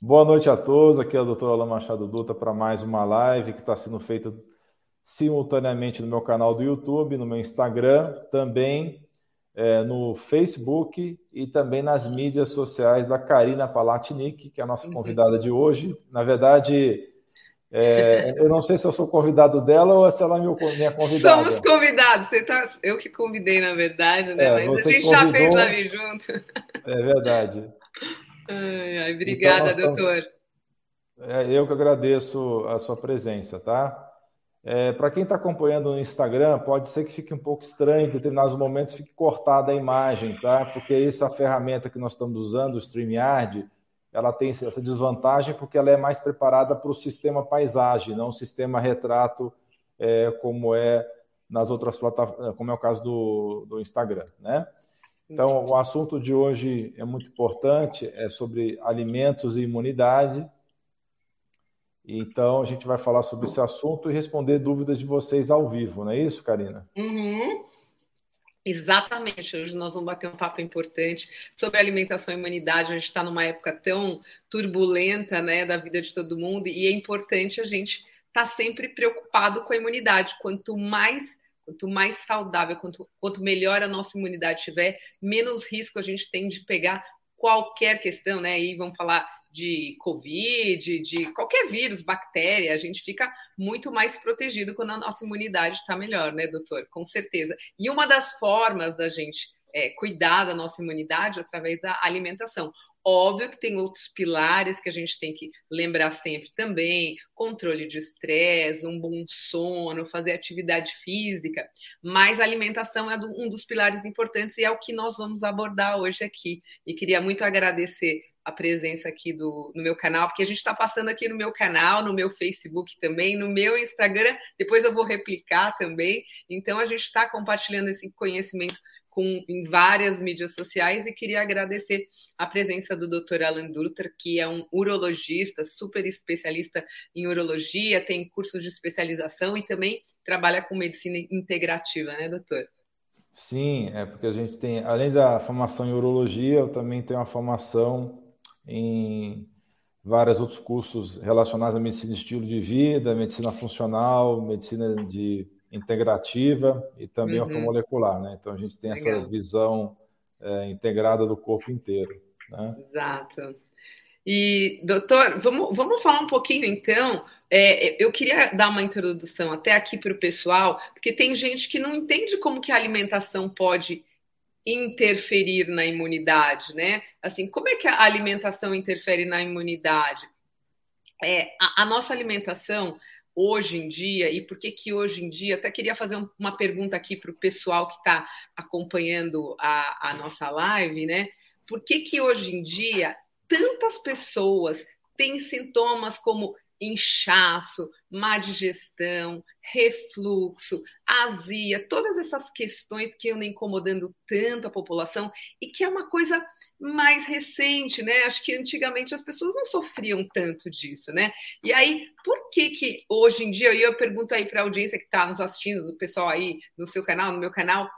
Boa noite a todos. Aqui é o Dr. Alain Machado Dutra para mais uma live que está sendo feita simultaneamente no meu canal do YouTube, no meu Instagram, também é, no Facebook e também nas mídias sociais da Karina Palatnik, que é a nossa uhum. convidada de hoje. Na verdade, é, eu não sei se eu sou convidado dela ou se ela é minha convidada. Somos convidados. Você tá, eu que convidei, na verdade, né? É, Mas a gente já fez live junto. É verdade. Ai, ai, obrigada, então, doutor. É, eu que agradeço a sua presença, tá? É, Para quem está acompanhando no Instagram, pode ser que fique um pouco estranho, em determinados momentos fique cortada a imagem, tá? Porque essa ferramenta que nós estamos usando, o StreamYard, ela tem essa desvantagem porque ela é mais preparada para o sistema paisagem, não o sistema retrato, é, como é nas outras plataformas, como é o caso do, do Instagram, né? Então, o assunto de hoje é muito importante, é sobre alimentos e imunidade. Então, a gente vai falar sobre esse assunto e responder dúvidas de vocês ao vivo, não é isso, Karina? Uhum. Exatamente, hoje nós vamos bater um papo importante sobre alimentação e imunidade. A gente está numa época tão turbulenta né, da vida de todo mundo e é importante a gente estar tá sempre preocupado com a imunidade. Quanto mais quanto mais saudável, quanto, quanto melhor a nossa imunidade tiver, menos risco a gente tem de pegar qualquer questão, né? E vamos falar de Covid, de qualquer vírus, bactéria, a gente fica muito mais protegido quando a nossa imunidade está melhor, né, doutor? Com certeza. E uma das formas da gente é, cuidar da nossa imunidade é através da alimentação. Óbvio que tem outros pilares que a gente tem que lembrar sempre também: controle de estresse, um bom sono, fazer atividade física, mas a alimentação é um dos pilares importantes e é o que nós vamos abordar hoje aqui. E queria muito agradecer a presença aqui do, no meu canal, porque a gente está passando aqui no meu canal, no meu Facebook também, no meu Instagram, depois eu vou replicar também. Então a gente está compartilhando esse conhecimento com, em várias mídias sociais e queria agradecer a presença do Dr. Alan Dutra, que é um urologista, super especialista em urologia, tem cursos de especialização e também trabalha com medicina integrativa, né, doutor? Sim, é porque a gente tem, além da formação em urologia, eu também tenho uma formação em vários outros cursos relacionados à medicina de estilo de vida, medicina funcional, medicina de integrativa e também uhum. ortomolecular, né? Então a gente tem Legal. essa visão é, integrada do corpo inteiro. Né? Exato. E, doutor, vamos, vamos falar um pouquinho então. É, eu queria dar uma introdução até aqui para o pessoal, porque tem gente que não entende como que a alimentação pode interferir na imunidade, né? Assim, como é que a alimentação interfere na imunidade? É, a, a nossa alimentação hoje em dia e por que que hoje em dia, até queria fazer uma pergunta aqui para o pessoal que está acompanhando a, a nossa live, né? Por que que hoje em dia tantas pessoas têm sintomas como inchaço, má digestão, refluxo, azia, todas essas questões que andam incomodando tanto a população e que é uma coisa mais recente, né? Acho que antigamente as pessoas não sofriam tanto disso, né? E aí, por que que hoje em dia, e eu pergunto aí para a audiência que está nos assistindo, do pessoal aí no seu canal, no meu canal,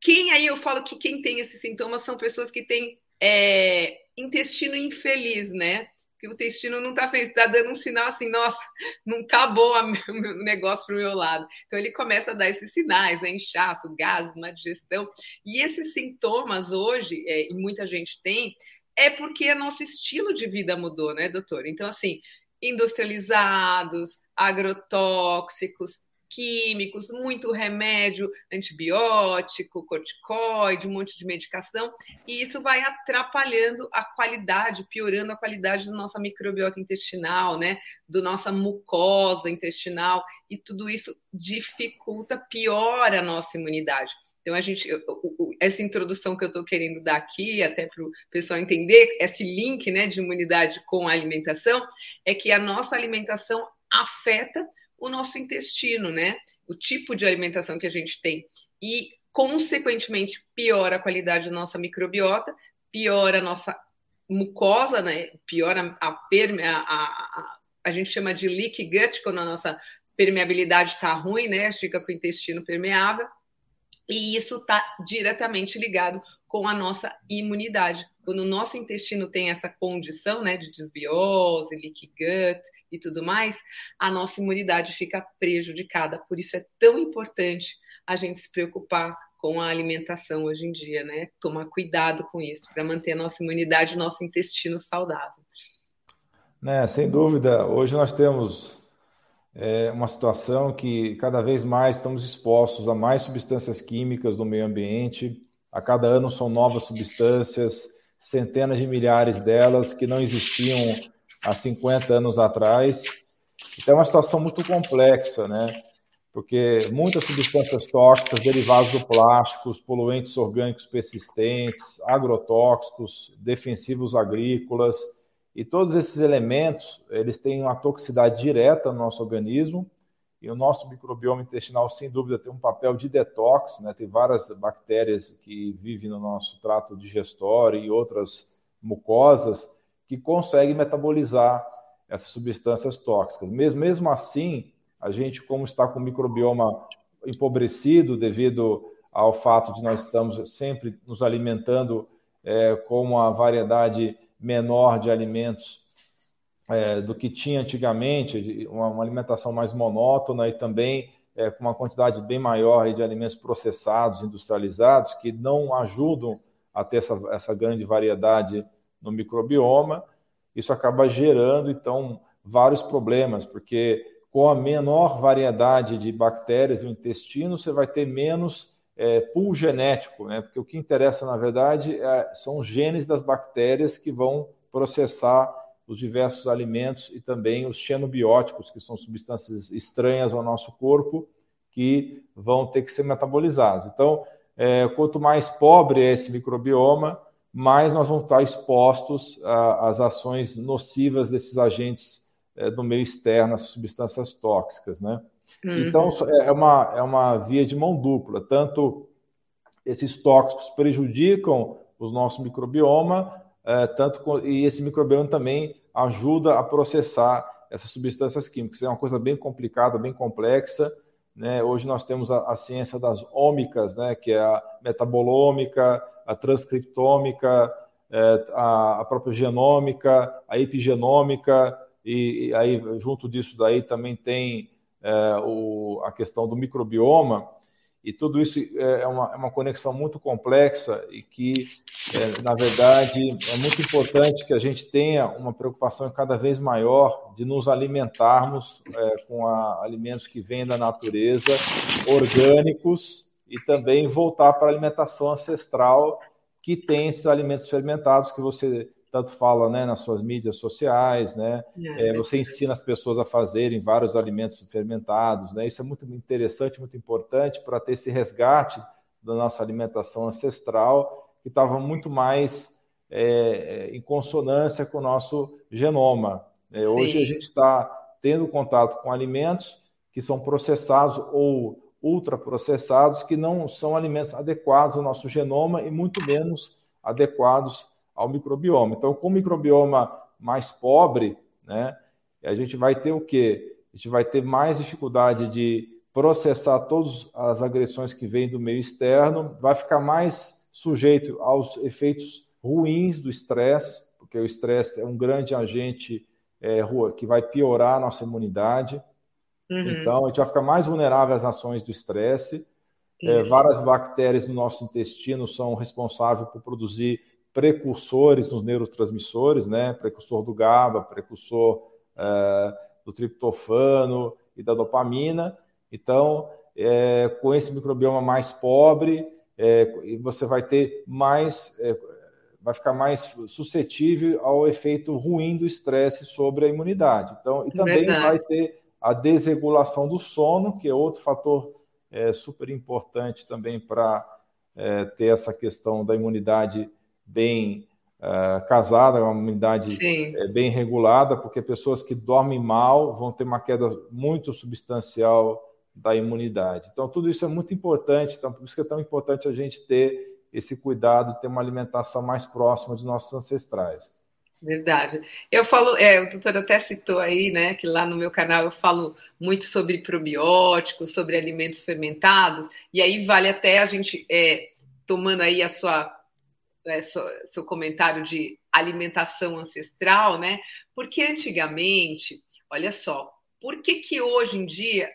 quem aí eu falo que quem tem esses sintomas são pessoas que têm é, intestino infeliz, né? Que o intestino não está feliz, está dando um sinal assim, nossa, não está bom o negócio para o meu lado. Então ele começa a dar esses sinais, né? Inchaço, gases, má digestão. E esses sintomas hoje, é, e muita gente tem, é porque nosso estilo de vida mudou, né, doutor? Então, assim, industrializados, agrotóxicos, químicos, muito remédio, antibiótico, corticoide, um monte de medicação, e isso vai atrapalhando a qualidade, piorando a qualidade da nossa microbiota intestinal, né, do nossa mucosa intestinal, e tudo isso dificulta, piora a nossa imunidade. Então, a gente, essa introdução que eu estou querendo dar aqui, até para o pessoal entender, esse link né, de imunidade com a alimentação, é que a nossa alimentação afeta o nosso intestino, né? O tipo de alimentação que a gente tem. E, consequentemente, piora a qualidade da nossa microbiota, piora a nossa mucosa, né? Piora a, perme a, a, a, gente chama de leak gut, quando a nossa permeabilidade está ruim, né? Fica com o intestino permeável. E isso está diretamente ligado com a nossa imunidade. Quando o nosso intestino tem essa condição né, de desbiose, leaky gut e tudo mais, a nossa imunidade fica prejudicada. Por isso é tão importante a gente se preocupar com a alimentação hoje em dia, né? Tomar cuidado com isso para manter a nossa imunidade, nosso intestino saudável. Né, sem dúvida, hoje nós temos é, uma situação que cada vez mais estamos expostos a mais substâncias químicas no meio ambiente. A cada ano são novas substâncias, centenas de milhares delas que não existiam há 50 anos atrás. Então é uma situação muito complexa, né? porque muitas substâncias tóxicas derivadas do plástico, os poluentes orgânicos persistentes, agrotóxicos, defensivos agrícolas e todos esses elementos, eles têm uma toxicidade direta no nosso organismo e o nosso microbioma intestinal, sem dúvida, tem um papel de detox, né? Tem várias bactérias que vivem no nosso trato digestório e outras mucosas que conseguem metabolizar essas substâncias tóxicas. Mesmo, mesmo assim, a gente, como está com o microbioma empobrecido devido ao fato de nós estamos sempre nos alimentando é, com uma variedade menor de alimentos é, do que tinha antigamente, uma, uma, alimentação mais monótona e também é, com uma quantidade bem maior de alimentos processados, industrializados, que não ajudam a ter essa, essa grande variedade no microbioma. Isso acaba gerando, então, vários problemas, porque com a menor variedade de bactérias no intestino, você vai ter menos é, pool genético, né? porque o que interessa, na verdade, é, são os genes das bactérias que vão processar os diversos alimentos e também os xenobióticos, que são substâncias estranhas ao nosso corpo, que vão ter que ser metabolizados. Então, é, quanto mais pobre é esse microbioma, mais nós vamos estar expostos às ações nocivas desses agentes é, do meio externo, essas substâncias tóxicas, né? Uhum. Então, é, é uma, é uma via de mão dupla. Tanto esses tóxicos prejudicam o nosso microbioma, é, tanto e esse microbioma também ajuda a processar essas substâncias químicas. É uma coisa bem complicada, bem complexa. Né? Hoje nós temos a, a ciência das ômicas, né? que é a metabolômica, a transcriptômica, é, a, a própria genômica, a epigenômica, e, e aí junto disso daí também tem é, o, a questão do microbioma, e tudo isso é, é uma, é uma conexão muito complexa e que, é, na verdade, é muito importante que a gente tenha uma preocupação cada vez maior de nos alimentarmos é, com a, alimentos que vêm da natureza, orgânicos, e também voltar para a alimentação ancestral, que tem esses alimentos fermentados que você tanto fala né, nas suas mídias sociais, né? É, é, você ensina as pessoas a fazerem vários alimentos fermentados, né? Isso é muito interessante, muito importante para ter esse resgate da nossa alimentação ancestral, que estava muito mais é, é, em consonância com o nosso genoma. É, hoje a gente está tendo contato com alimentos que são processados ou ultraprocessados, que não são alimentos adequados ao nosso genoma e muito menos adequados ao microbioma. Então, com o microbioma mais pobre, né, a gente vai ter o quê? A gente vai ter mais dificuldade de processar todas as agressões que vêm do meio externo, vai ficar mais sujeito aos efeitos ruins do estresse, porque o estresse é um grande agente é, que vai piorar a nossa imunidade. Uhum. Então, a gente vai ficar mais vulnerável às ações do estresse. É, várias bactérias no nosso intestino são responsáveis por produzir precursores nos neurotransmissores, né? Precursor do GABA, precursor é, do triptofano e da dopamina. Então, é, com esse microbioma mais pobre, é, você vai ter mais, é, vai ficar mais suscetível ao efeito ruim do estresse sobre a imunidade. Então, e também Verdade. vai ter a desregulação do sono, que é outro fator é, super importante também para é, ter essa questão da imunidade bem uh, casada, uma imunidade uh, bem regulada, porque pessoas que dormem mal vão ter uma queda muito substancial da imunidade. Então, tudo isso é muito importante, então, por isso que é tão importante a gente ter esse cuidado, ter uma alimentação mais próxima de nossos ancestrais. Verdade. Eu falo, é, o doutor até citou aí, né, que lá no meu canal eu falo muito sobre probióticos, sobre alimentos fermentados, e aí vale até a gente, é, tomando aí a sua é, seu, comentário de alimentação ancestral, né? Porque antigamente, olha só, por que, que hoje em dia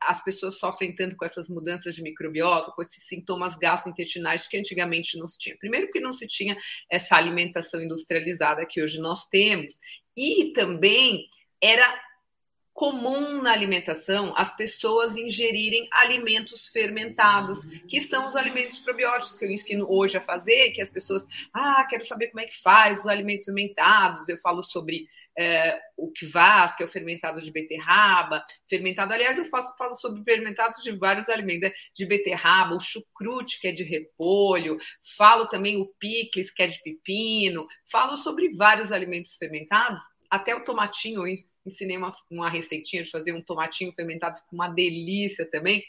as pessoas sofrem tanto com essas mudanças de microbiota, com esses sintomas gastrointestinais que antigamente não se tinha? Primeiro, porque não se tinha essa alimentação industrializada que hoje nós temos, e também era comum na alimentação as pessoas ingerirem alimentos fermentados, que são os alimentos probióticos que eu ensino hoje a fazer, que as pessoas, ah, quero saber como é que faz os alimentos fermentados. Eu falo sobre é, o kvass, que é o fermentado de beterraba, fermentado, aliás, eu faço, falo sobre fermentados de vários alimentos, né? de beterraba, o chucrute, que é de repolho, falo também o picles, que é de pepino, falo sobre vários alimentos fermentados, até o tomatinho, ensinei uma, uma receitinha de fazer um tomatinho fermentado, uma delícia também,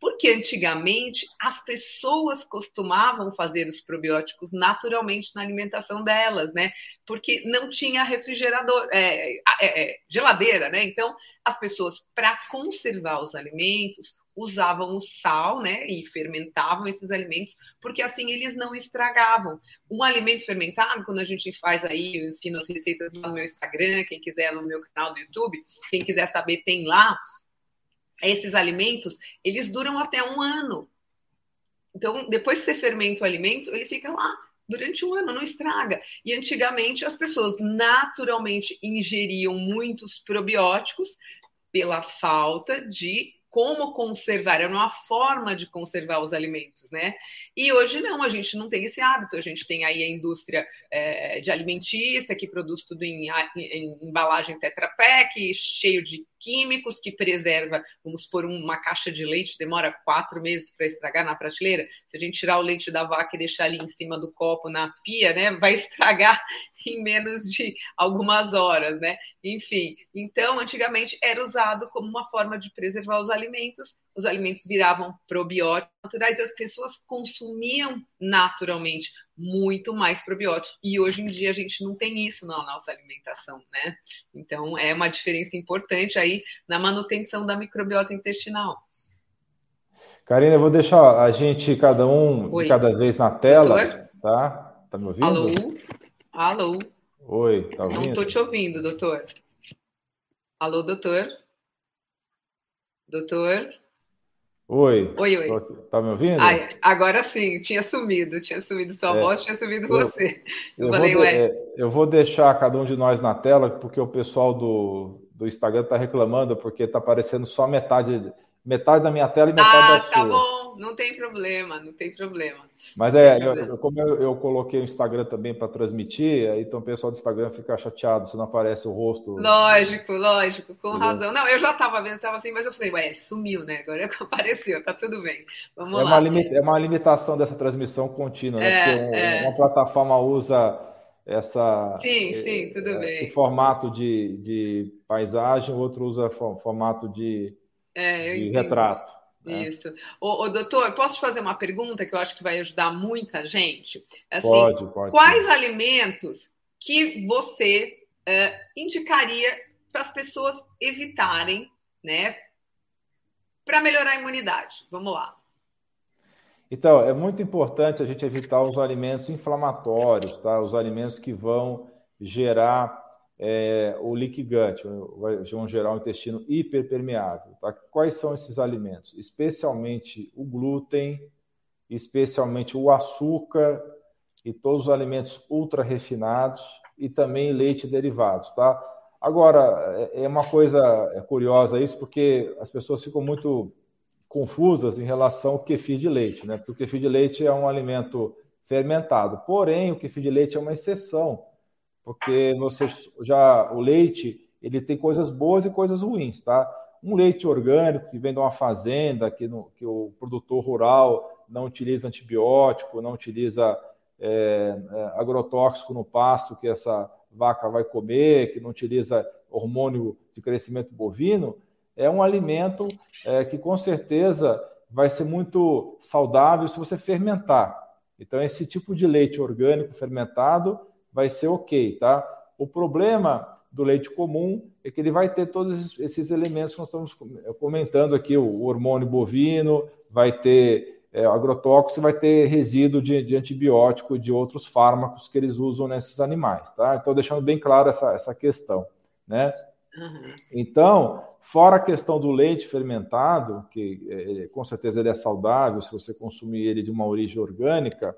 porque antigamente as pessoas costumavam fazer os probióticos naturalmente na alimentação delas, né? Porque não tinha refrigerador, é, é, é, geladeira, né? Então, as pessoas, para conservar os alimentos, usavam o sal, né, e fermentavam esses alimentos, porque assim eles não estragavam. Um alimento fermentado, quando a gente faz aí, eu ensino as receitas no meu Instagram, quem quiser no meu canal do YouTube, quem quiser saber tem lá. Esses alimentos, eles duram até um ano. Então, depois que você fermenta o alimento, ele fica lá durante um ano, não estraga. E antigamente as pessoas naturalmente ingeriam muitos probióticos pela falta de como conservar, era uma forma de conservar os alimentos, né? E hoje não, a gente não tem esse hábito, a gente tem aí a indústria é, de alimentícia que produz tudo em, em embalagem Tetra Pak, cheio de químicos que preserva, vamos por uma caixa de leite demora quatro meses para estragar na prateleira. Se a gente tirar o leite da vaca e deixar ali em cima do copo na pia, né, vai estragar em menos de algumas horas, né? Enfim, então antigamente era usado como uma forma de preservar os alimentos os alimentos viravam probióticos naturais, as pessoas consumiam naturalmente muito mais probióticos. E hoje em dia a gente não tem isso na nossa alimentação, né? Então é uma diferença importante aí na manutenção da microbiota intestinal. Karina, eu vou deixar a gente, cada um, Oi. de cada vez na tela, doutor? tá? Tá me ouvindo? Alô? Alô? Oi, tá ouvindo? Não estou te ouvindo, doutor. Alô, doutor? Doutor? Oi. Oi, oi. Tá me ouvindo? Ai, agora sim, tinha sumido, tinha sumido sua é, voz, tinha sumido eu, você. Eu, eu falei, vou, ué. É, eu vou deixar cada um de nós na tela, porque o pessoal do, do Instagram está reclamando, porque está aparecendo só metade metade da minha tela e metade ah, da sua. Ah, tá bom, não tem problema, não tem problema. Mas é, eu, como eu, eu, coloquei o Instagram também para transmitir, então o pessoal do Instagram fica chateado se não aparece o rosto. Lógico, lógico, com Entendeu? razão. Não, eu já estava vendo, estava assim, mas eu falei, ué, sumiu, né? Agora apareceu, tá tudo bem. Vamos é lá. Uma é uma limitação dessa transmissão contínua, né? É, Porque um, é. uma plataforma usa essa sim, sim, tudo esse bem. Formato de, de paisagem, o outro usa formato de é, de retrato. Né? Isso. Ô, ô, doutor, posso te fazer uma pergunta que eu acho que vai ajudar muita gente? Assim, pode, pode. Quais sim. alimentos que você uh, indicaria para as pessoas evitarem, né? Para melhorar a imunidade? Vamos lá. Então, é muito importante a gente evitar os alimentos inflamatórios, tá? Os alimentos que vão gerar é, o leaky gut, vão gerar um intestino hiperpermeável. Tá? Quais são esses alimentos? Especialmente o glúten, especialmente o açúcar e todos os alimentos ultra refinados e também leite derivados, tá? Agora, é, é uma coisa é curiosa isso, porque as pessoas ficam muito confusas em relação ao kefir de leite, né? Porque o kefir de leite é um alimento fermentado, porém o kefir de leite é uma exceção porque você já o leite ele tem coisas boas e coisas ruins, tá? Um leite orgânico que vem de uma fazenda, que, no, que o produtor rural não utiliza antibiótico, não utiliza é, é, agrotóxico no pasto que essa vaca vai comer, que não utiliza hormônio de crescimento bovino, é um alimento é, que com certeza vai ser muito saudável se você fermentar. Então, esse tipo de leite orgânico fermentado vai ser ok, tá? O problema do leite comum é que ele vai ter todos esses elementos que nós estamos comentando aqui, o hormônio bovino, vai ter é, agrotóxico, vai ter resíduo de, de antibiótico e de outros fármacos que eles usam nesses animais, tá? Então, deixando bem claro essa, essa questão, né? Uhum. Então, fora a questão do leite fermentado, que é, com certeza ele é saudável se você consumir ele de uma origem orgânica,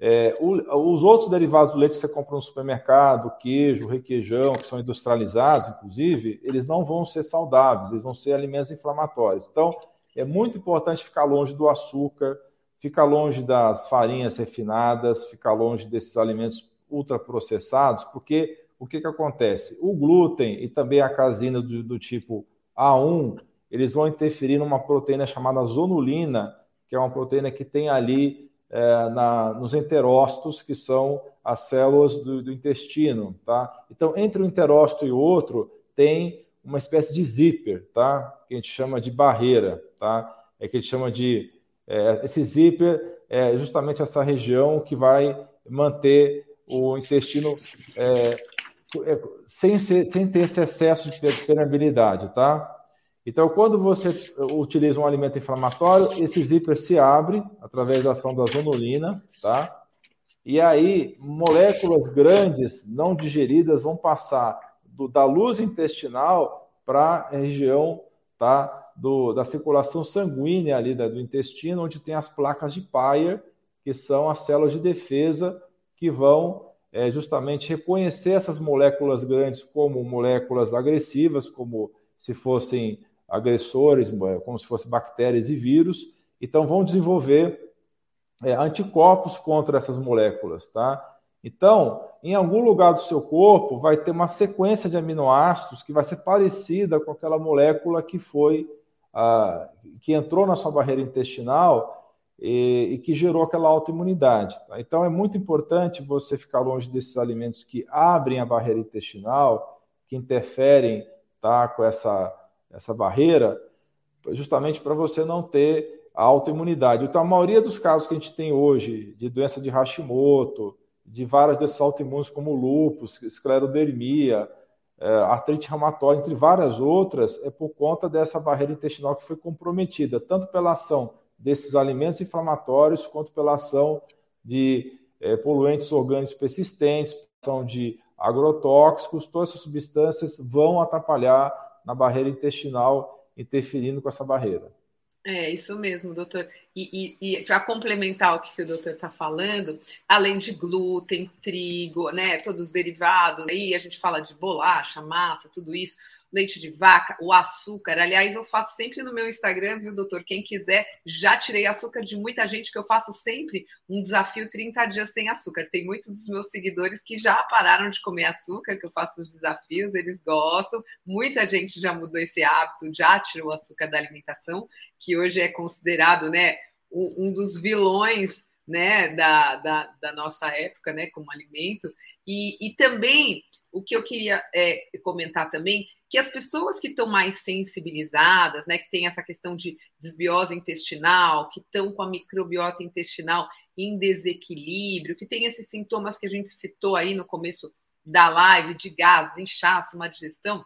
é, os outros derivados do leite que você compra no supermercado, queijo, requeijão, que são industrializados, inclusive, eles não vão ser saudáveis, eles vão ser alimentos inflamatórios. Então, é muito importante ficar longe do açúcar, ficar longe das farinhas refinadas, ficar longe desses alimentos ultraprocessados, porque o que, que acontece? O glúten e também a casina do, do tipo A1, eles vão interferir numa proteína chamada zonulina, que é uma proteína que tem ali é, na, nos enterócitos, que são as células do, do, intestino, tá? Então, entre um enterócito e outro, tem uma espécie de zíper, tá? Que a gente chama de barreira, tá? É que a gente chama de é, esse zíper é justamente essa região que vai manter o intestino é, é, sem, ser, sem ter esse excesso de permeabilidade, tá? Então, quando você utiliza um alimento inflamatório, esse zíper se abre através da ação da zonulina, tá? E aí, moléculas grandes não digeridas vão passar do, da luz intestinal para a região tá, do, da circulação sanguínea ali da, do intestino, onde tem as placas de Peyer, que são as células de defesa que vão é, justamente reconhecer essas moléculas grandes como moléculas agressivas, como se fossem agressores, como se fossem bactérias e vírus. Então, vão desenvolver é, anticorpos contra essas moléculas, tá? Então, em algum lugar do seu corpo vai ter uma sequência de aminoácidos que vai ser parecida com aquela molécula que foi ah, que entrou na sua barreira intestinal e, e que gerou aquela autoimunidade. Tá? Então, é muito importante você ficar longe desses alimentos que abrem a barreira intestinal, que interferem tá, com essa, essa barreira, justamente para você não ter a autoimunidade. Então, a maioria dos casos que a gente tem hoje de doença de Hashimoto, de várias doenças autoimunes como lúpus, esclerodermia, é, artrite reumatoide, entre várias outras, é por conta dessa barreira intestinal que foi comprometida, tanto pela ação desses alimentos inflamatórios, quanto pela ação de é, poluentes orgânicos persistentes, ação de agrotóxicos, todas essas substâncias vão atrapalhar na barreira intestinal, interferindo com essa barreira. É, isso mesmo, doutor. E, e, e para complementar o que o doutor está falando, além de glúten, trigo, né, todos os derivados, aí a gente fala de bolacha, massa, tudo isso leite de vaca, o açúcar. Aliás, eu faço sempre no meu Instagram, viu, doutor? Quem quiser, já tirei açúcar de muita gente, que eu faço sempre um desafio 30 dias sem açúcar. Tem muitos dos meus seguidores que já pararam de comer açúcar, que eu faço os desafios, eles gostam. Muita gente já mudou esse hábito, já tirou o açúcar da alimentação, que hoje é considerado, né, um dos vilões né, da, da, da, nossa época, né, como alimento, e, e também o que eu queria é, comentar também, que as pessoas que estão mais sensibilizadas, né, que tem essa questão de desbiose intestinal, que estão com a microbiota intestinal em desequilíbrio, que tem esses sintomas que a gente citou aí no começo da live, de gases, inchaço, má digestão,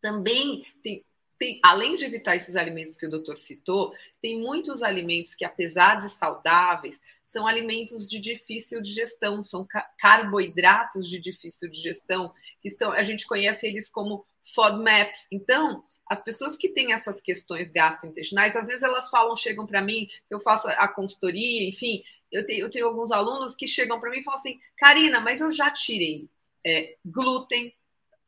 também tem, tem, além de evitar esses alimentos que o doutor citou, tem muitos alimentos que, apesar de saudáveis, são alimentos de difícil digestão, são carboidratos de difícil digestão, que estão, a gente conhece eles como FODMAPs. Então, as pessoas que têm essas questões gastrointestinais, às vezes elas falam, chegam para mim, eu faço a consultoria, enfim, eu tenho, eu tenho alguns alunos que chegam para mim e falam assim, Karina, mas eu já tirei é, glúten,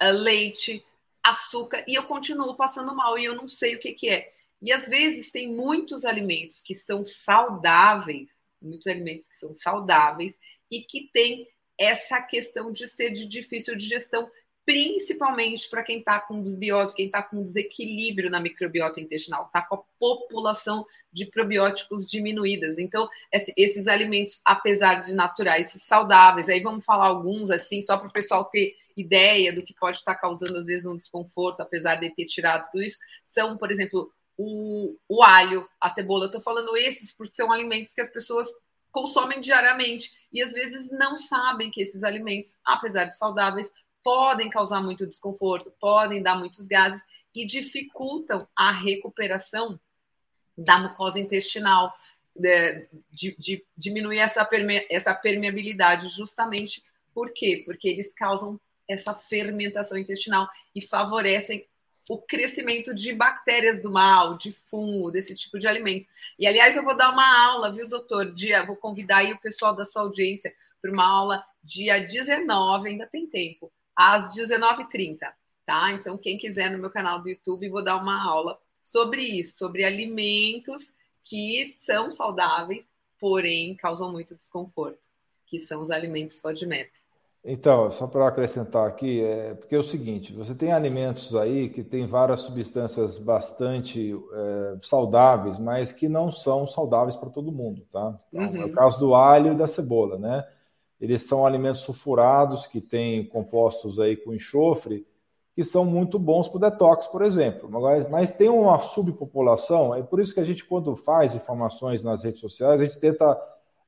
leite, açúcar e eu continuo passando mal e eu não sei o que, que é. E às vezes tem muitos alimentos que são saudáveis, muitos alimentos que são saudáveis e que tem essa questão de ser de difícil digestão, principalmente para quem está com desbiose, quem está com desequilíbrio na microbiota intestinal, está com a população de probióticos diminuídas. Então, esses alimentos, apesar de naturais, saudáveis, aí vamos falar alguns assim, só para o pessoal ter ideia do que pode estar causando, às vezes, um desconforto, apesar de ter tirado tudo isso, são, por exemplo, o, o alho, a cebola. Eu estou falando esses porque são alimentos que as pessoas consomem diariamente e às vezes não sabem que esses alimentos, apesar de saudáveis, podem causar muito desconforto, podem dar muitos gases e dificultam a recuperação da mucosa intestinal. de, de, de diminuir essa, perme, essa permeabilidade, justamente por quê? Porque eles causam essa fermentação intestinal e favorecem o crescimento de bactérias do mal, de fungo, desse tipo de alimento. E, aliás, eu vou dar uma aula, viu, doutor? Dia, vou convidar aí o pessoal da sua audiência para uma aula dia 19, ainda tem tempo, às 19h30, tá? Então, quem quiser no meu canal do YouTube, vou dar uma aula sobre isso, sobre alimentos que são saudáveis, porém causam muito desconforto, que são os alimentos FODMAP. Então, só para acrescentar aqui, é, porque é o seguinte, você tem alimentos aí que tem várias substâncias bastante é, saudáveis, mas que não são saudáveis para todo mundo, tá? Então, uhum. É o uhum. caso do alho e da cebola, né? Eles são alimentos sulfurados que têm compostos aí com enxofre que são muito bons para o detox, por exemplo. Mas, mas tem uma subpopulação, é por isso que a gente, quando faz informações nas redes sociais, a gente tenta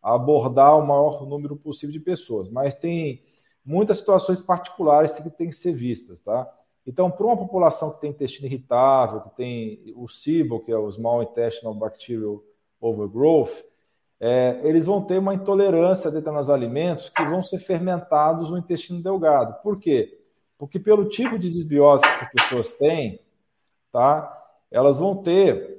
abordar o maior número possível de pessoas, mas tem muitas situações particulares que têm que ser vistas, tá? Então, para uma população que tem intestino irritável, que tem o SIBO, que é o Small Intestinal Bacterial Overgrowth, é, eles vão ter uma intolerância a determinados alimentos que vão ser fermentados no intestino delgado. Por quê? Porque pelo tipo de desbiose que essas pessoas têm, tá? Elas vão ter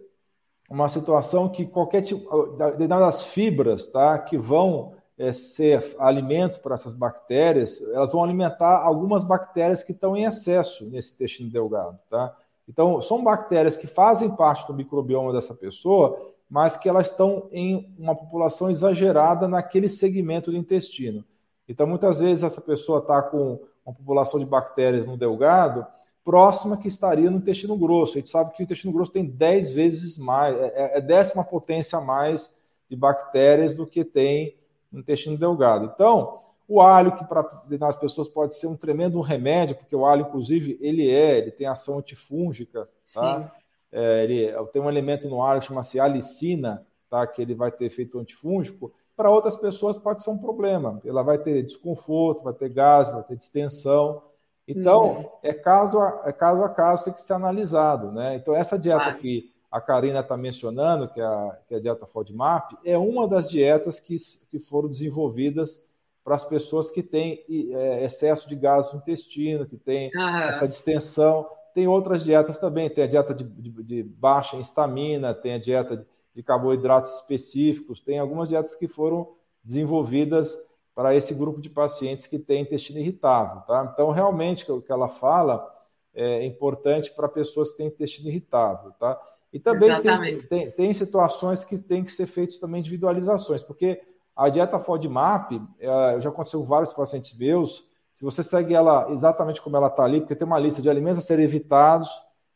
uma situação que qualquer tipo, determinadas fibras, tá? Que vão é, ser alimento para essas bactérias, elas vão alimentar algumas bactérias que estão em excesso nesse intestino delgado, tá? Então, são bactérias que fazem parte do microbioma dessa pessoa, mas que elas estão em uma população exagerada naquele segmento do intestino. Então, muitas vezes, essa pessoa está com uma população de bactérias no delgado próxima que estaria no intestino grosso. A gente sabe que o intestino grosso tem 10 vezes mais, é, é, é décima potência a mais de bactérias do que tem intestino delgado. Então, o alho, que para as pessoas pode ser um tremendo remédio, porque o alho, inclusive, ele é, ele tem ação antifúngica, tá? É, ele tem um elemento no alho que chama-se alicina, tá? Que ele vai ter efeito antifúngico para outras pessoas pode ser um problema. Ela vai ter desconforto, vai ter gás, vai ter distensão. Então, uhum. é, caso a, é caso a caso, tem que ser analisado. Né? Então, essa dieta que a Karina está mencionando, que é, a, que é a dieta FODMAP, é uma das dietas que, que foram desenvolvidas para as pessoas que têm é, excesso de gás no intestino, que têm uhum. essa distensão. Tem outras dietas também, tem a dieta de, de, de baixa em estamina, tem a dieta de, de carboidratos específicos. Tem algumas dietas que foram desenvolvidas para esse grupo de pacientes que tem intestino irritável. Tá? Então, realmente, o que ela fala é importante para pessoas que têm intestino irritável. Tá? E também tem, tem, tem, situações que tem que ser feitas também individualizações, porque a dieta FODMAP, é, já aconteceu com vários pacientes meus, se você segue ela exatamente como ela está ali, porque tem uma lista de alimentos a serem evitados,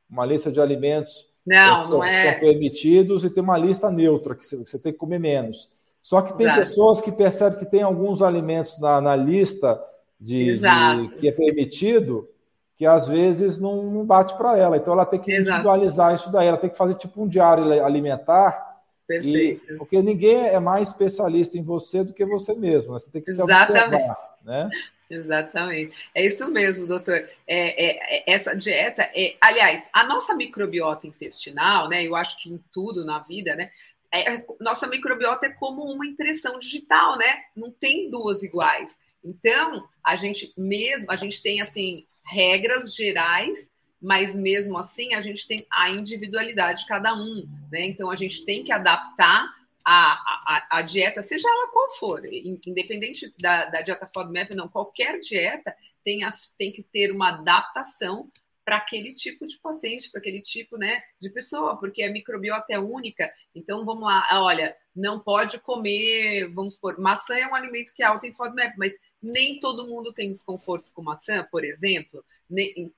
uma lista de alimentos não, que são, não é. são permitidos e tem uma lista neutra, que você, tem que comer menos. Só que tem Exato. pessoas que percebem que tem alguns alimentos na, na lista de, de, que é permitido que às vezes não, bate para ela. Então ela tem que Exato. individualizar isso daí, ela tem que fazer tipo um diário alimentar. Perfeito. E, porque ninguém é mais especialista em você do que você mesmo. Né? Você tem que se Exatamente. observar. Né? Exatamente. É isso mesmo, doutor. É, é, é, essa dieta é, aliás, a nossa microbiota intestinal, né? Eu acho que em tudo na vida, né? É, é, nossa microbiota é como uma impressão digital, né? Não tem duas iguais. Então, a gente mesmo, a gente tem assim regras gerais, mas mesmo assim a gente tem a individualidade de cada um, né? Então a gente tem que adaptar a, a, a, dieta, seja ela qual for, independente da, da dieta FODMAP, não, qualquer dieta tem, a, tem que ter uma adaptação para aquele tipo de paciente, para aquele tipo né, de pessoa, porque a microbiota é única. Então, vamos lá, olha, não pode comer, vamos supor, maçã é um alimento que é alto em FODMAP, mas nem todo mundo tem desconforto com maçã, por exemplo, e,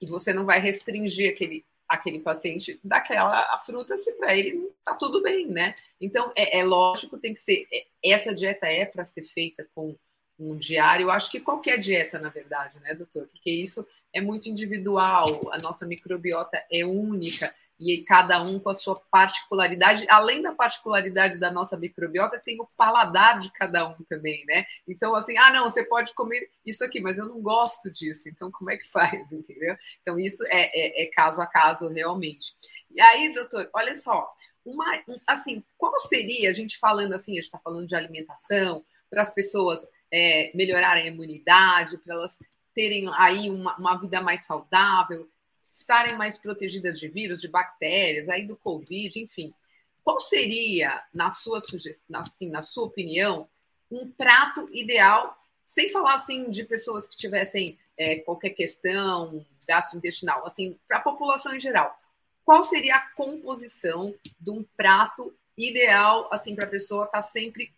e você não vai restringir aquele, aquele paciente daquela fruta se para ele está tudo bem, né? Então é, é, lógico, tem que ser é, essa dieta é para ser feita com um diário. Eu acho que qualquer dieta, na verdade, né, doutor? Porque isso é muito individual. A nossa microbiota é única e cada um com a sua particularidade. Além da particularidade da nossa microbiota, tem o paladar de cada um também, né? Então, assim, ah, não, você pode comer isso aqui, mas eu não gosto disso. Então, como é que faz, entendeu? Então, isso é, é, é caso a caso, realmente. E aí, doutor, olha só, uma, assim, qual seria, a gente falando assim, a gente está falando de alimentação, para as pessoas é, melhorarem a imunidade, para elas terem aí uma, uma vida mais saudável, estarem mais protegidas de vírus, de bactérias, aí do Covid, enfim. Qual seria, na sua sugestão, assim, na sua opinião, um prato ideal, sem falar assim de pessoas que tivessem é, qualquer questão gastrointestinal, assim, para a população em geral? Qual seria a composição de um prato ideal, assim, para a pessoa estar tá sempre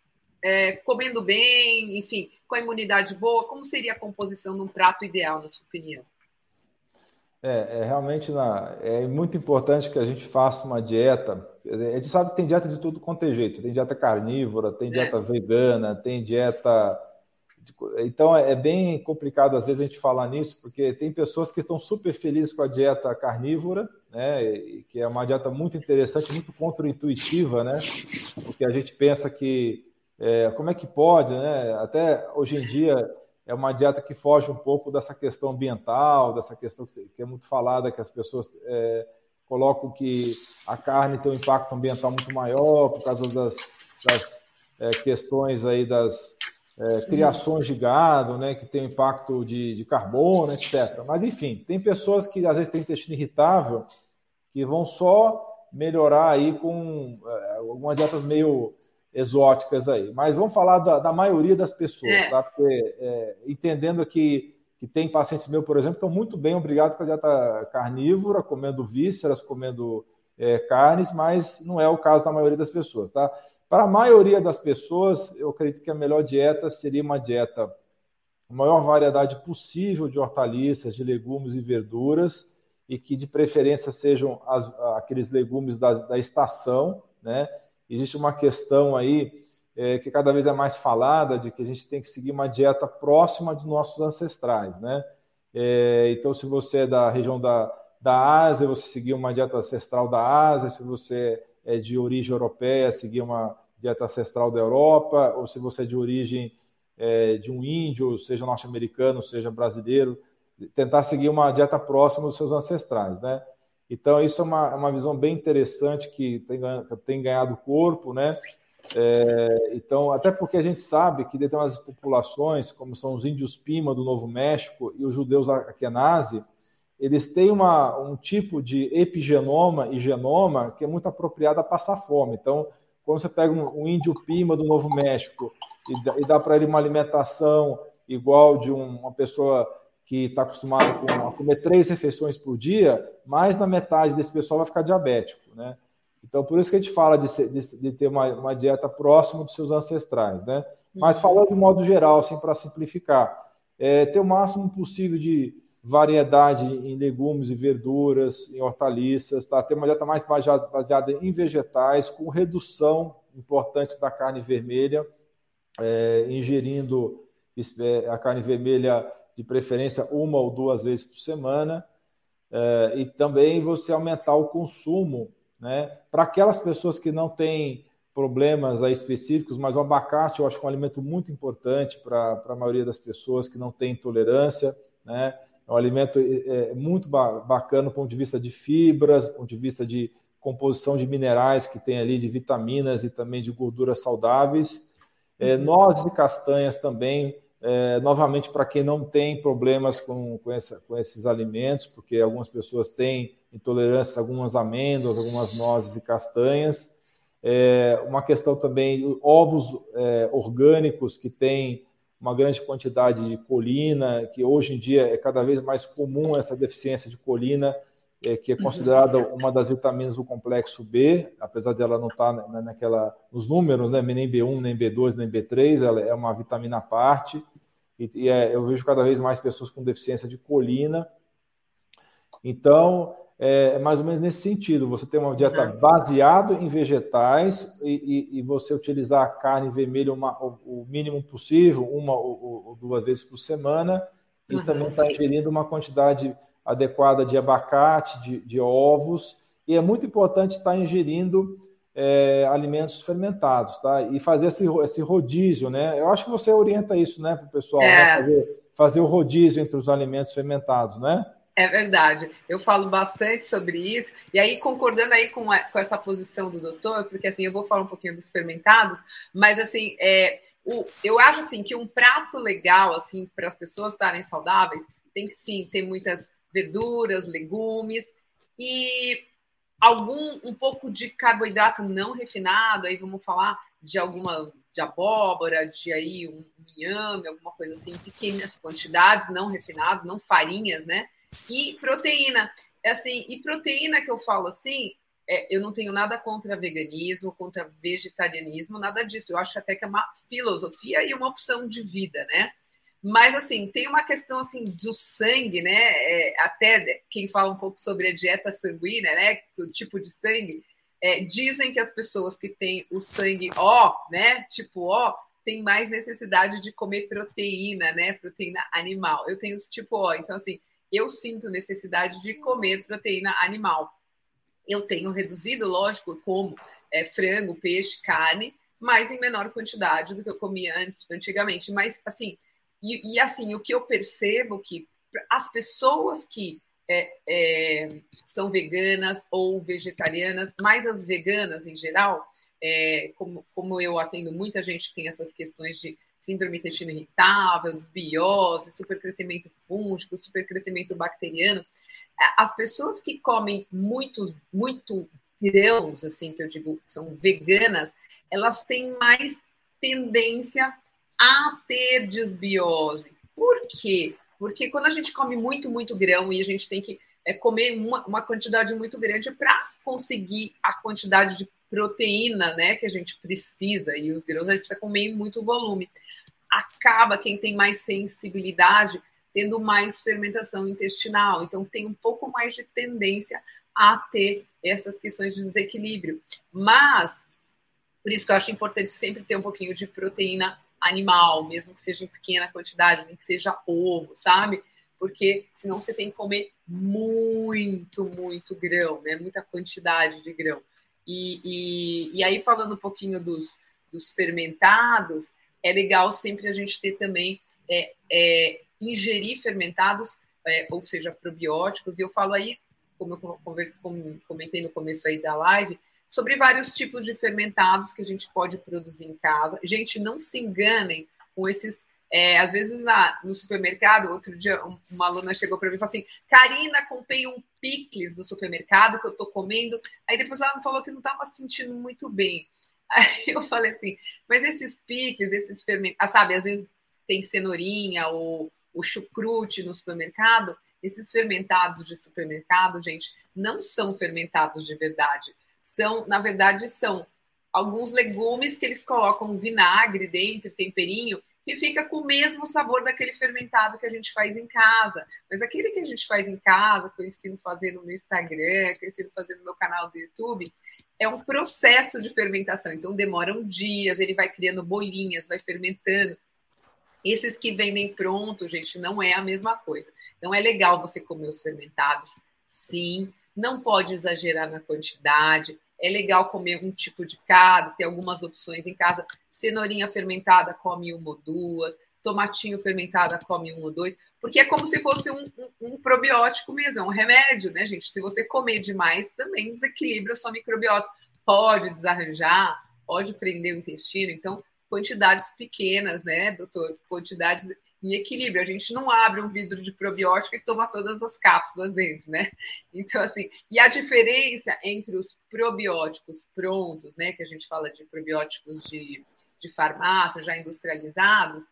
é, comendo bem, enfim, com a imunidade boa? Como seria a composição de um prato ideal, na sua opinião? É, é realmente na, é muito importante que a gente faça uma dieta. A gente sabe que tem dieta de tudo quanto é jeito. Tem dieta carnívora, tem dieta é. vegana, tem dieta. Então é, é bem complicado às vezes a gente falar nisso, porque tem pessoas que estão super felizes com a dieta carnívora, né? Que é uma dieta muito interessante, muito contra-intuitiva, né? Porque a gente pensa que é, como é que pode, né? Até hoje em dia é uma dieta que foge um pouco dessa questão ambiental, dessa questão que é muito falada, que as pessoas é, colocam que a carne tem um impacto ambiental muito maior por causa das, das é, questões aí das é, criações de gado, né, que tem impacto de, de carbono, etc. Mas, enfim, tem pessoas que às vezes têm intestino irritável que vão só melhorar aí com é, algumas dietas meio exóticas aí. Mas vamos falar da, da maioria das pessoas, é. tá? Porque é, entendendo que, que tem pacientes meus, por exemplo, estão muito bem, obrigado com a dieta carnívora, comendo vísceras, comendo é, carnes, mas não é o caso da maioria das pessoas, tá? Para a maioria das pessoas, eu acredito que a melhor dieta seria uma dieta maior variedade possível de hortaliças, de legumes e verduras, e que de preferência sejam as, aqueles legumes da, da estação, né? Existe uma questão aí é, que cada vez é mais falada de que a gente tem que seguir uma dieta próxima dos nossos ancestrais, né? É, então, se você é da região da, da Ásia, você seguir uma dieta ancestral da Ásia, se você é de origem europeia, seguir uma dieta ancestral da Europa, ou se você é de origem é, de um índio, seja norte-americano, seja brasileiro, tentar seguir uma dieta próxima dos seus ancestrais, né? Então, isso é uma, é uma visão bem interessante que tem, tem ganhado corpo, né? É, então, até porque a gente sabe que determinadas populações, como são os índios Pima do Novo México e os judeus Akenazi, eles têm uma, um tipo de epigenoma e genoma que é muito apropriado a passar fome. Então, quando você pega um, um índio Pima do Novo México e dá, dá para ele uma alimentação igual de um, uma pessoa que está acostumado com, a comer três refeições por dia, mais da metade desse pessoal vai ficar diabético, né? Então, por isso que a gente fala de, ser, de, de ter uma, uma, dieta próxima dos seus ancestrais, né? Mas falando de modo geral, assim, para simplificar, é, ter o máximo possível de variedade em legumes e verduras, em hortaliças, tá? Ter uma dieta mais baseada em vegetais, com redução importante da carne vermelha, é, ingerindo é, a carne vermelha de preferência uma ou duas vezes por semana, é, e também você aumentar o consumo, né? Para aquelas pessoas que não têm problemas aí específicos, mas o abacate eu acho que é um alimento muito importante para a maioria das pessoas que não tem intolerância, né? É um alimento é, é muito bacana do ponto de vista de fibras, do ponto de vista de composição de minerais que tem ali, de vitaminas e também de gorduras saudáveis. É, nozes e castanhas também é, novamente, para quem não tem problemas com, com, essa, com, esses alimentos, porque algumas pessoas têm intolerância a algumas amêndoas, algumas nozes e castanhas. É, uma questão também, ovos é, orgânicos que têm uma grande quantidade de colina, que hoje em dia é cada vez mais comum essa deficiência de colina, é, que é considerada uma das vitaminas do complexo B, apesar de ela não estar tá naquela, nos números, né, nem B1, nem B2, nem B3, ela é uma vitamina à parte e, e é, eu vejo cada vez mais pessoas com deficiência de colina. Então, é, é mais ou menos nesse sentido. Você tem uma dieta uhum. baseada em vegetais e, e, e, você utilizar a carne vermelha uma, o, o, mínimo possível, uma ou, ou, duas vezes por semana, e uhum. também está ingerindo uma quantidade adequada de abacate, de, de ovos. E é muito importante estar ingerindo é, alimentos fermentados, tá? E fazer esse, esse rodízio, né? Eu acho que você orienta isso, né, para o pessoal, né? é. né? fazer, fazer o rodízio entre os alimentos fermentados, né? É verdade. Eu falo bastante sobre isso. E aí, concordando aí com, a, com essa posição do doutor, porque assim, eu vou falar um pouquinho dos fermentados, mas assim, é, o, eu acho assim que um prato legal, assim, para as pessoas estarem saudáveis, tem que sim ter muitas verduras, legumes e algum um pouco de carboidrato não refinado, aí vamos falar de alguma de abóbora, de aí um inhame, alguma coisa assim, pequenas quantidades, não refinados, não farinhas, né? E proteína. É assim, e proteína que eu falo assim, é, eu não tenho nada contra veganismo, contra vegetarianismo, nada disso. Eu acho até que é uma filosofia e uma opção de vida, né? Mas, assim, tem uma questão, assim, do sangue, né? É, até quem fala um pouco sobre a dieta sanguínea, né? O tipo de sangue. É, dizem que as pessoas que têm o sangue O, né? Tipo O, têm mais necessidade de comer proteína, né? Proteína animal. Eu tenho esse tipo O. Então, assim, eu sinto necessidade de comer proteína animal. Eu tenho reduzido, lógico, como é, frango, peixe, carne, mas em menor quantidade do que eu comia antigamente. Mas, assim, e, e, assim, o que eu percebo que as pessoas que é, é, são veganas ou vegetarianas, mais as veganas em geral, é, como, como eu atendo muita gente que tem essas questões de síndrome intestino irritável, desbiose, supercrescimento fúngico, supercrescimento bacteriano, as pessoas que comem muitos, muito grãos, assim, que eu digo, são veganas, elas têm mais tendência a ter desbiose. Por quê? Porque quando a gente come muito, muito grão e a gente tem que é, comer uma, uma quantidade muito grande para conseguir a quantidade de proteína né, que a gente precisa, e os grãos a gente precisa comer em muito volume. Acaba quem tem mais sensibilidade tendo mais fermentação intestinal, então tem um pouco mais de tendência a ter essas questões de desequilíbrio. Mas, por isso que eu acho importante sempre ter um pouquinho de proteína animal, mesmo que seja em pequena quantidade, nem que seja ovo, sabe? Porque senão você tem que comer muito, muito grão, né? Muita quantidade de grão. E, e, e aí, falando um pouquinho dos, dos fermentados, é legal sempre a gente ter também é, é, ingerir fermentados, é, ou seja, probióticos. E eu falo aí, como eu converso, como comentei no começo aí da live, sobre vários tipos de fermentados que a gente pode produzir em casa. Gente, não se enganem com esses. É, às vezes na, no supermercado, outro dia uma aluna chegou para mim e falou assim: Karina, comprei um picles no supermercado que eu estou comendo. Aí depois ela me falou que não estava se sentindo muito bem. Aí eu falei assim: mas esses picles, esses fermentados, ah, sabe, às vezes tem cenourinha ou o chucrute no supermercado. Esses fermentados de supermercado, gente, não são fermentados de verdade são, na verdade, são alguns legumes que eles colocam vinagre dentro, temperinho, e fica com o mesmo sabor daquele fermentado que a gente faz em casa. Mas aquele que a gente faz em casa, que eu ensino a fazer no meu Instagram, que eu ensino a fazer no meu canal do YouTube, é um processo de fermentação. Então demoram dias, ele vai criando bolinhas, vai fermentando. Esses que vendem pronto, gente, não é a mesma coisa. Então é legal você comer os fermentados, sim, não pode exagerar na quantidade. É legal comer um tipo de cada, ter algumas opções em casa. Cenourinha fermentada, come uma ou duas. Tomatinho fermentada, come um ou dois. Porque é como se fosse um, um, um probiótico mesmo, é um remédio, né, gente? Se você comer demais, também desequilibra a sua microbiota. Pode desarranjar, pode prender o intestino. Então, quantidades pequenas, né, doutor? Quantidades em equilíbrio. A gente não abre um vidro de probiótico e toma todas as cápsulas dentro, né? Então, assim, e a diferença entre os probióticos prontos, né, que a gente fala de probióticos de, de farmácia já industrializados,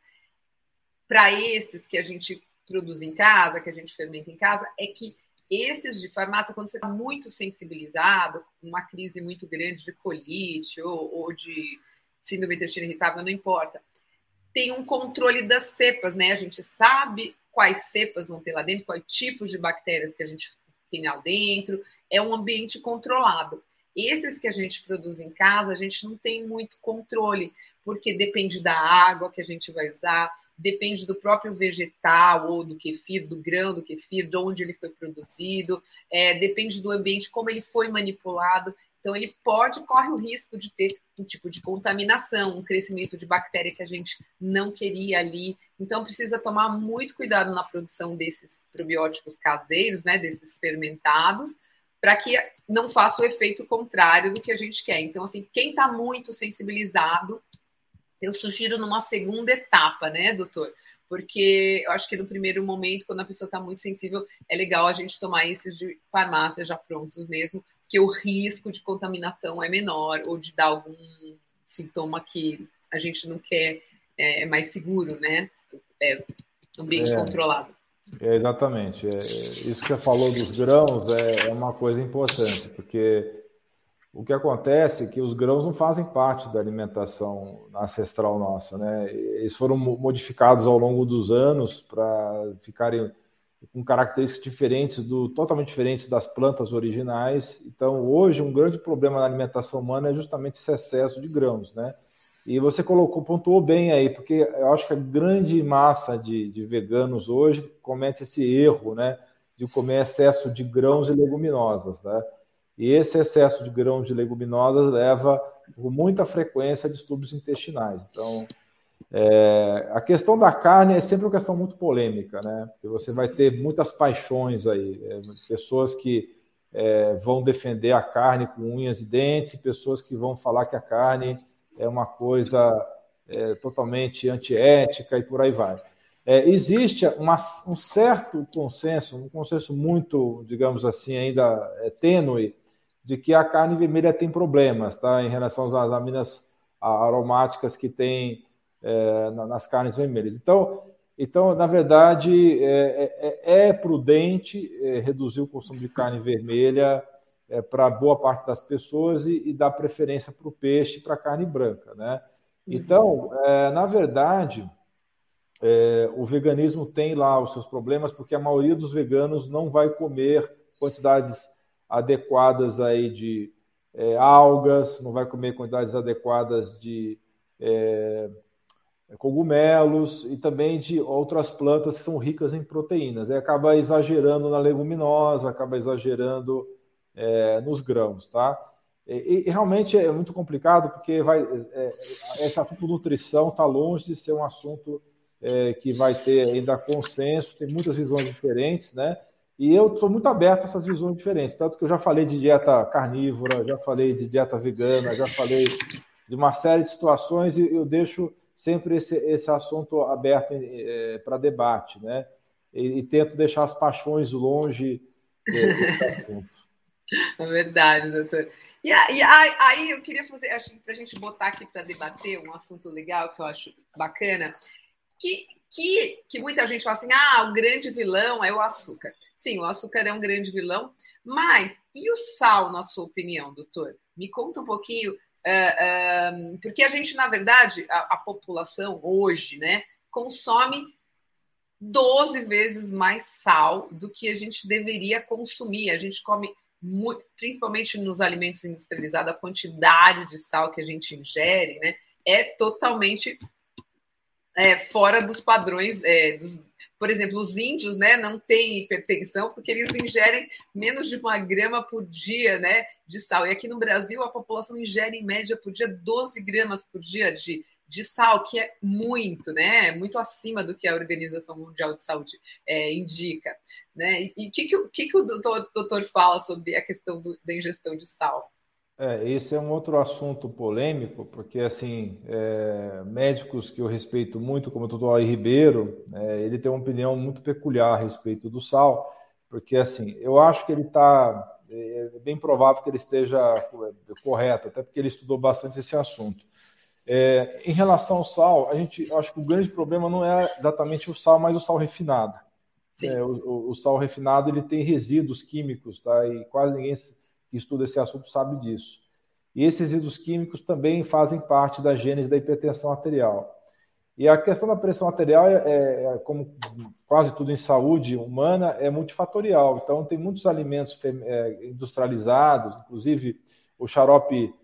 para esses que a gente produz em casa, que a gente fermenta em casa, é que esses de farmácia, quando você está muito sensibilizado, uma crise muito grande de colite ou, ou de síndrome intestino irritável, não importa tem um controle das cepas, né? A gente sabe quais cepas vão ter lá dentro, quais tipos de bactérias que a gente tem lá dentro. É um ambiente controlado. Esses que a gente produz em casa, a gente não tem muito controle, porque depende da água que a gente vai usar, depende do próprio vegetal ou do kefir, do grão do kefir, de onde ele foi produzido, é, depende do ambiente, como ele foi manipulado. Então, ele pode, corre o risco de ter um tipo de contaminação, um crescimento de bactéria que a gente não queria ali. Então, precisa tomar muito cuidado na produção desses probióticos caseiros, né, desses fermentados, para que não faça o efeito contrário do que a gente quer. Então, assim, quem está muito sensibilizado, eu sugiro numa segunda etapa, né, doutor? Porque eu acho que no primeiro momento, quando a pessoa está muito sensível, é legal a gente tomar esses de farmácia já prontos mesmo, que o risco de contaminação é menor ou de dar algum sintoma que a gente não quer, é, é mais seguro, né? É, ambiente é, controlado. É, exatamente. É, isso que você falou dos grãos é, é uma coisa importante, porque o que acontece é que os grãos não fazem parte da alimentação ancestral nossa, né? Eles foram modificados ao longo dos anos para ficarem com características diferentes, do, totalmente diferentes das plantas originais. Então, hoje, um grande problema na alimentação humana é justamente esse excesso de grãos, né? E você colocou, pontuou bem aí, porque eu acho que a grande massa de, de veganos hoje comete esse erro, né? De comer excesso de grãos e leguminosas, né? E esse excesso de grãos e leguminosas leva com muita frequência a distúrbios intestinais. Então, é, a questão da carne é sempre uma questão muito polêmica, né? Porque você vai ter muitas paixões aí, é, pessoas que é, vão defender a carne com unhas e dentes, pessoas que vão falar que a carne é uma coisa é, totalmente antiética e por aí vai. É, existe uma, um certo consenso, um consenso muito, digamos assim, ainda é, tênue, de que a carne vermelha tem problemas, tá? Em relação às aminas aromáticas que tem é, nas carnes vermelhas. Então, então na verdade, é, é, é prudente é, reduzir o consumo de carne vermelha é, para boa parte das pessoas e, e dar preferência para o peixe e para a carne branca, né? Então, é, na verdade, o veganismo tem lá os seus problemas, porque a maioria dos veganos não vai comer quantidades adequadas aí de algas, não vai comer quantidades adequadas de é, cogumelos e também de outras plantas que são ricas em proteínas. Aí acaba exagerando na leguminosa, acaba exagerando é, nos grãos, tá? E, e, realmente é muito complicado porque vai, é, assunto nutrição está longe de ser um assunto é, que vai ter ainda consenso, tem muitas visões diferentes, né? E eu sou muito aberto a essas visões diferentes, tanto que eu já falei de dieta carnívora, já falei de dieta vegana, já falei de uma série de situações e eu deixo sempre esse, esse assunto aberto é, para debate, né? E, e, tento deixar as paixões longe desse assunto. É verdade, doutor. E, e aí eu queria fazer, para a gente botar aqui para debater um assunto legal que eu acho bacana, que, que, que muita gente fala assim: ah, o grande vilão é o açúcar. Sim, o açúcar é um grande vilão, mas e o sal, na sua opinião, doutor? Me conta um pouquinho é, é, porque a gente, na verdade, a, a, população hoje, né, consome 12 vezes mais sal do que a gente deveria consumir. A gente come, muito, principalmente nos alimentos industrializados, a quantidade de sal que a gente ingere, né, é totalmente é, fora dos padrões é, dos, por exemplo, os índios né, não têm hipertensão porque eles ingerem menos de uma grama por dia né, de sal. E aqui no Brasil, a população ingere, em média, por dia 12 gramas por dia de, de sal, que é muito, né? Muito acima do que a Organização Mundial de Saúde é, indica. Né? E o que, que, que, que o doutor, doutor fala sobre a questão do, da ingestão de sal? É, esse é um outro assunto polêmico, porque assim é, médicos que eu respeito muito, como o doutor Ari Ribeiro, é, ele tem uma opinião muito peculiar a respeito do sal, porque assim eu acho que ele está é, é bem provável que ele esteja correto, até porque ele estudou bastante esse assunto. É, em relação ao sal, a gente acho que o grande problema não é exatamente o sal, mas o sal refinado. É, o, o, o, sal refinado ele tem resíduos químicos, tá? E quase ninguém que estuda esse assunto sabe disso. E esses resíduos químicos também fazem parte da gênese da hipertensão arterial. E a questão da pressão arterial, é, é, é como quase tudo em saúde humana, é multifatorial. Então, tem muitos alimentos é, industrializados, inclusive o xarope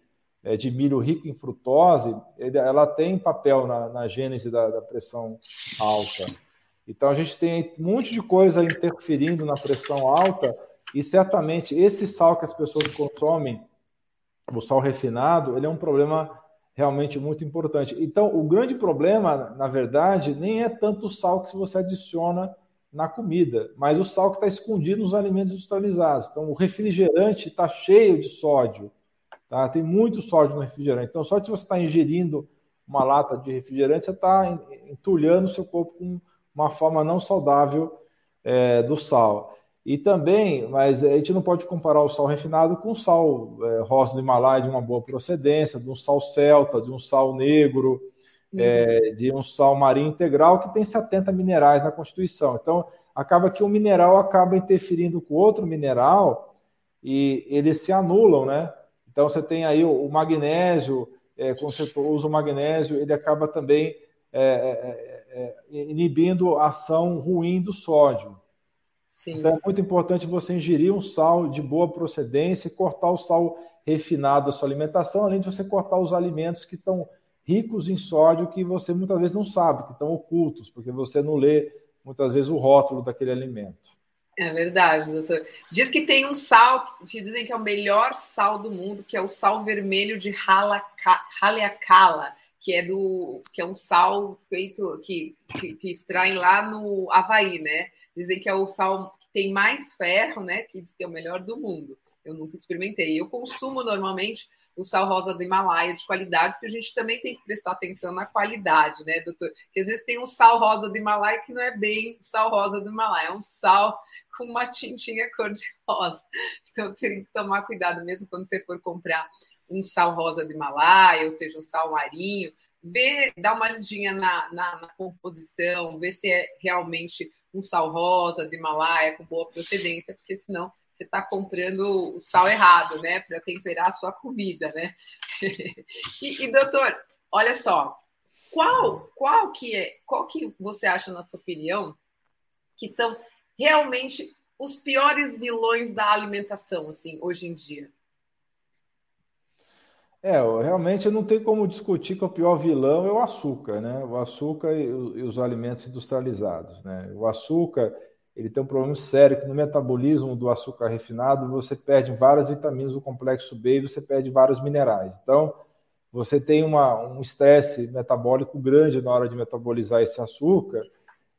é, de milho rico em frutose, ela tem papel na, na gênese da, da, pressão alta. Então a gente tem um monte de coisa interferindo na pressão alta e certamente esse sal que as pessoas consomem, o sal refinado, ele é um problema realmente muito importante. Então o grande problema, na verdade, nem é tanto o sal que você adiciona na comida, mas o sal que está escondido nos alimentos industrializados. Então o refrigerante está cheio de sódio Tá? Tem muito sódio no refrigerante. Então, só se você está ingerindo uma lata de refrigerante, você está entulhando o seu corpo com uma forma não saudável é, do sal. E também, mas a gente não pode comparar o sal refinado com o sal é, rosa do Himalaia de uma boa procedência, de um sal celta, de um sal negro, uhum. é, de um sal marinho integral que tem 70 minerais na constituição. Então, acaba que um mineral acaba interferindo com outro mineral e eles se anulam, né? Então, você tem aí o, o magnésio, é, quando você usa o magnésio, ele acaba também é, é, é, é inibindo a ação ruim do sódio. Sim. Então, é muito importante você ingerir um sal de boa procedência e cortar o sal refinado da sua alimentação, além de você cortar os alimentos que estão ricos em sódio que você muitas vezes não sabe, que estão ocultos, porque você não lê muitas vezes o rótulo daquele alimento. É verdade, doutor. Diz que tem um sal, que dizem que é o melhor sal do mundo, que é o sal vermelho de Haleakala, que é do que é um sal feito que, que, que extraem lá no Havaí, né? Dizem que é o sal que tem mais ferro, né? Que diz que é o melhor do mundo. Eu nunca experimentei. Eu consumo normalmente o sal rosa do Himalaia de qualidade, porque a gente também tem que prestar atenção na qualidade, né, doutor? Porque às vezes tem um sal rosa do Himalaia que não é bem sal rosa do Himalaia, é um sal com uma tintinha cor-de-rosa. Então você tem que tomar cuidado mesmo quando você for comprar um sal rosa do Himalaia, ou seja, um sal marinho, ver, dá uma olhadinha na, na, na, composição, ver se é realmente um sal rosa do Himalaia com boa procedência, porque senão você está comprando o sal errado, né? Para temperar a sua comida, né? e, e, doutor, olha só, qual, qual que é, qual que você acha, na sua opinião, que são realmente os piores vilões da alimentação, assim, hoje em dia? É, realmente não tem como discutir que o pior vilão é o açúcar, né? O açúcar e, os alimentos industrializados, né? O açúcar ele tem um problema sério que no metabolismo do açúcar refinado você perde várias vitaminas do complexo B e você perde vários minerais. Então, você tem uma, um estresse metabólico grande na hora de metabolizar esse açúcar,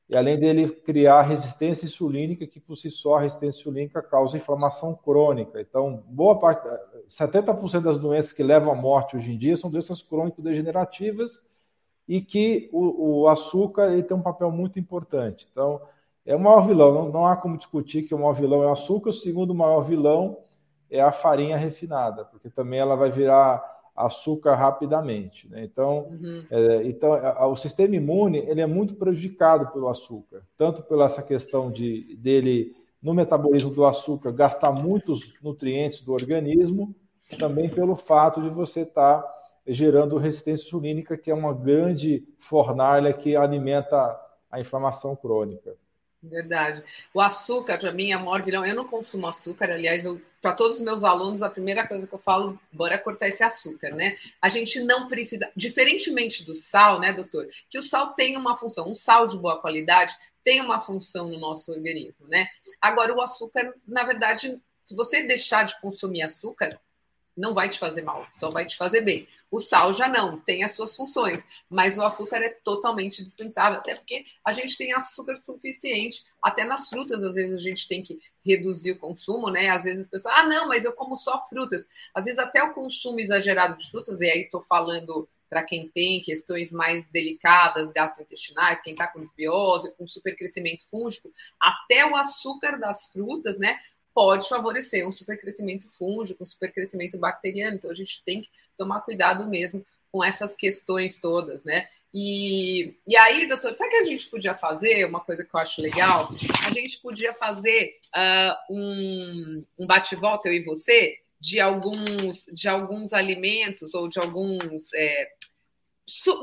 e além dele criar resistência insulínica, que por si só a resistência insulínica causa inflamação crônica. Então, boa parte, 70% das doenças que levam à morte hoje em dia são doenças crônico-degenerativas e que o, o açúcar ele tem um papel muito importante. Então, é o maior vilão. Não, não há como discutir que o maior vilão é o açúcar. O segundo maior vilão é a farinha refinada, porque também ela vai virar açúcar rapidamente. Né? Então, uhum. é, então o sistema imune ele é muito prejudicado pelo açúcar, tanto pela essa questão de dele no metabolismo do açúcar gastar muitos nutrientes do organismo, também pelo fato de você estar tá gerando resistência insulínica, que é uma grande fornalha que alimenta a inflamação crônica. Verdade. O açúcar, para mim, é o maior vilão. Eu não consumo açúcar, aliás, para todos os meus alunos, a primeira coisa que eu falo, bora cortar esse açúcar, né? A gente não precisa, diferentemente do sal, né, doutor? Que o sal tem uma função, um sal de boa qualidade tem uma função no nosso organismo, né? Agora, o açúcar, na verdade, se você deixar de consumir açúcar, não vai te fazer mal, só vai te fazer bem. O sal já não, tem as suas funções, mas o açúcar é totalmente dispensável, até porque a gente tem açúcar suficiente, até nas frutas, às vezes a gente tem que reduzir o consumo, né? Às vezes as pessoas, ah, não, mas eu como só frutas. Às vezes até o consumo exagerado de frutas, e aí estou falando para quem tem questões mais delicadas, gastrointestinais, quem está com desbiose, com supercrescimento fúngico, até o açúcar das frutas, né? Pode favorecer um supercrescimento fúngico, um supercrescimento bacteriano. Então, a gente tem que tomar cuidado mesmo com essas questões todas, né? E, e aí, doutor, sabe o que a gente podia fazer? Uma coisa que eu acho legal? A gente podia fazer uh, um, um bate-volta, eu e você, de alguns, de alguns alimentos ou de alguns é,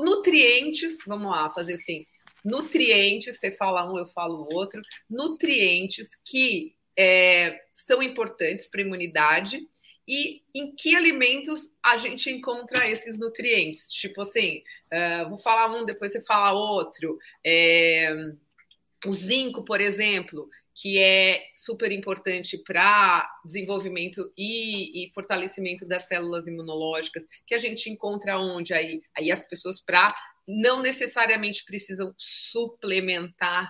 nutrientes, vamos lá, fazer assim, nutrientes, você fala um, eu falo outro, nutrientes que é, são importantes para a imunidade e em que alimentos a gente encontra esses nutrientes. Tipo assim, uh, vou falar um, depois você fala outro. É, o zinco, por exemplo, que é super importante para desenvolvimento e, e, fortalecimento das células imunológicas, que a gente encontra onde aí, aí as pessoas para não necessariamente precisam suplementar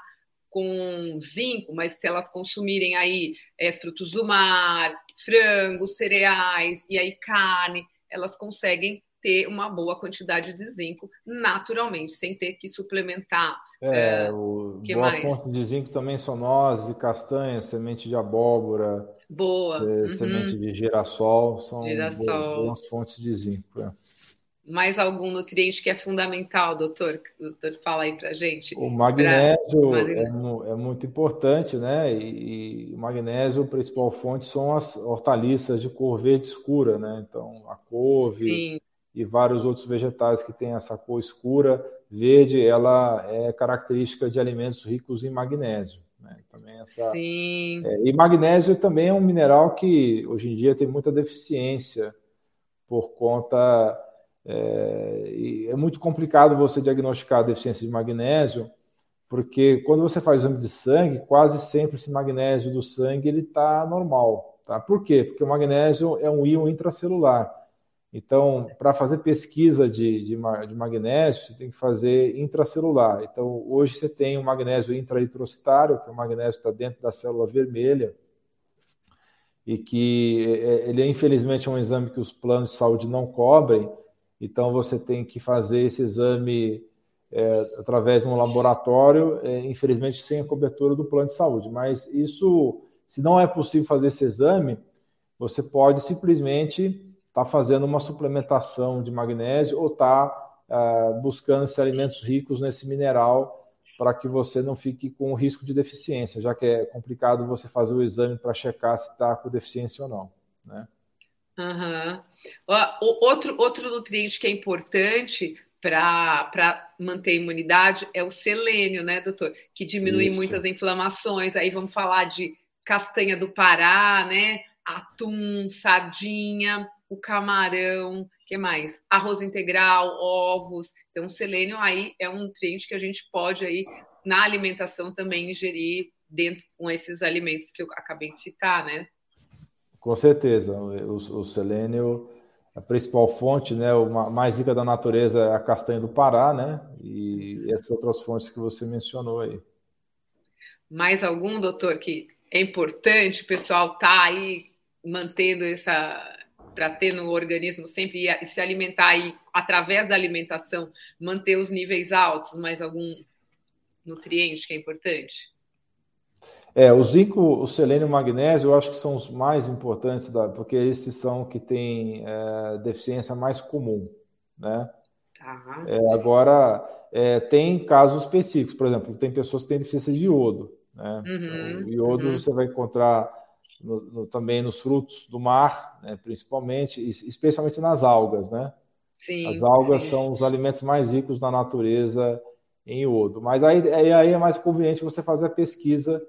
com zinco, mas se elas consumirem aí é, frutos do mar, frangos, cereais e aí carne, elas conseguem ter uma boa quantidade de zinco naturalmente, sem ter que suplementar. É, é o, que boas mais? fontes de zinco também são nozes e castanhas, semente de abóbora, boa. Se, uhum. semente de girassol, são girassol. Boas, boas fontes de zinco. É mais algum nutriente que é fundamental, doutor? O doutor fala aí para gente. O magnésio pra... é, é, muito importante, né? E, e, o magnésio, a principal fonte são as hortaliças de cor verde escura, né? Então, a couve Sim. e vários outros vegetais que têm essa cor escura, verde, ela é característica de alimentos ricos em magnésio. Né? Também essa, Sim. É, e magnésio também é um mineral que hoje em dia tem muita deficiência por conta é, é muito complicado você diagnosticar a deficiência de magnésio, porque quando você faz o exame de sangue, quase sempre esse magnésio do sangue ele está normal. Tá? Por quê? Porque o magnésio é um íon intracelular. Então, para fazer pesquisa de, de, de, magnésio, você tem que fazer intracelular. Então, hoje você tem o magnésio intraeritrocitário, que é o magnésio que está dentro da célula vermelha, e que é, é, ele é, infelizmente, um exame que os planos de saúde não cobrem, então você tem que fazer esse exame é, através de um laboratório, é, infelizmente sem a cobertura do plano de saúde. Mas isso, se não é possível fazer esse exame, você pode simplesmente estar tá fazendo uma suplementação de magnésio ou estar tá, é, buscando esses alimentos ricos nesse mineral para que você não fique com risco de deficiência, já que é complicado você fazer o exame para checar se está com deficiência ou não. Né? Uhum. Outro, outro nutriente que é importante para manter a imunidade é o selênio, né, doutor? Que diminui Isso. muitas inflamações. Aí vamos falar de castanha do Pará, né? Atum, sardinha, o camarão, que mais? Arroz integral, ovos. Então, o selênio aí é um nutriente que a gente pode aí na alimentação também ingerir dentro com esses alimentos que eu acabei de citar, né? Com certeza, o, o selênio, a principal fonte, né, o mais rica da natureza é a castanha do Pará, né, e essas outras fontes que você mencionou aí. Mais algum, doutor, que é importante o pessoal tá aí mantendo essa para ter no organismo sempre e se alimentar aí através da alimentação manter os níveis altos, mais algum nutriente que é importante? É, o zinco, o selênio e o magnésio, eu acho que são os mais importantes, da, porque esses são que têm é, deficiência mais comum, né? Tá. É, agora, é, tem casos específicos, por exemplo, tem pessoas que têm deficiência de iodo, né? Uhum, então, o iodo uhum. você vai encontrar no, no, também nos frutos do mar, né, principalmente, especialmente nas algas, né? Sim, As algas sim. são os alimentos mais ricos da natureza em iodo. Mas aí, aí é mais conveniente você fazer a pesquisa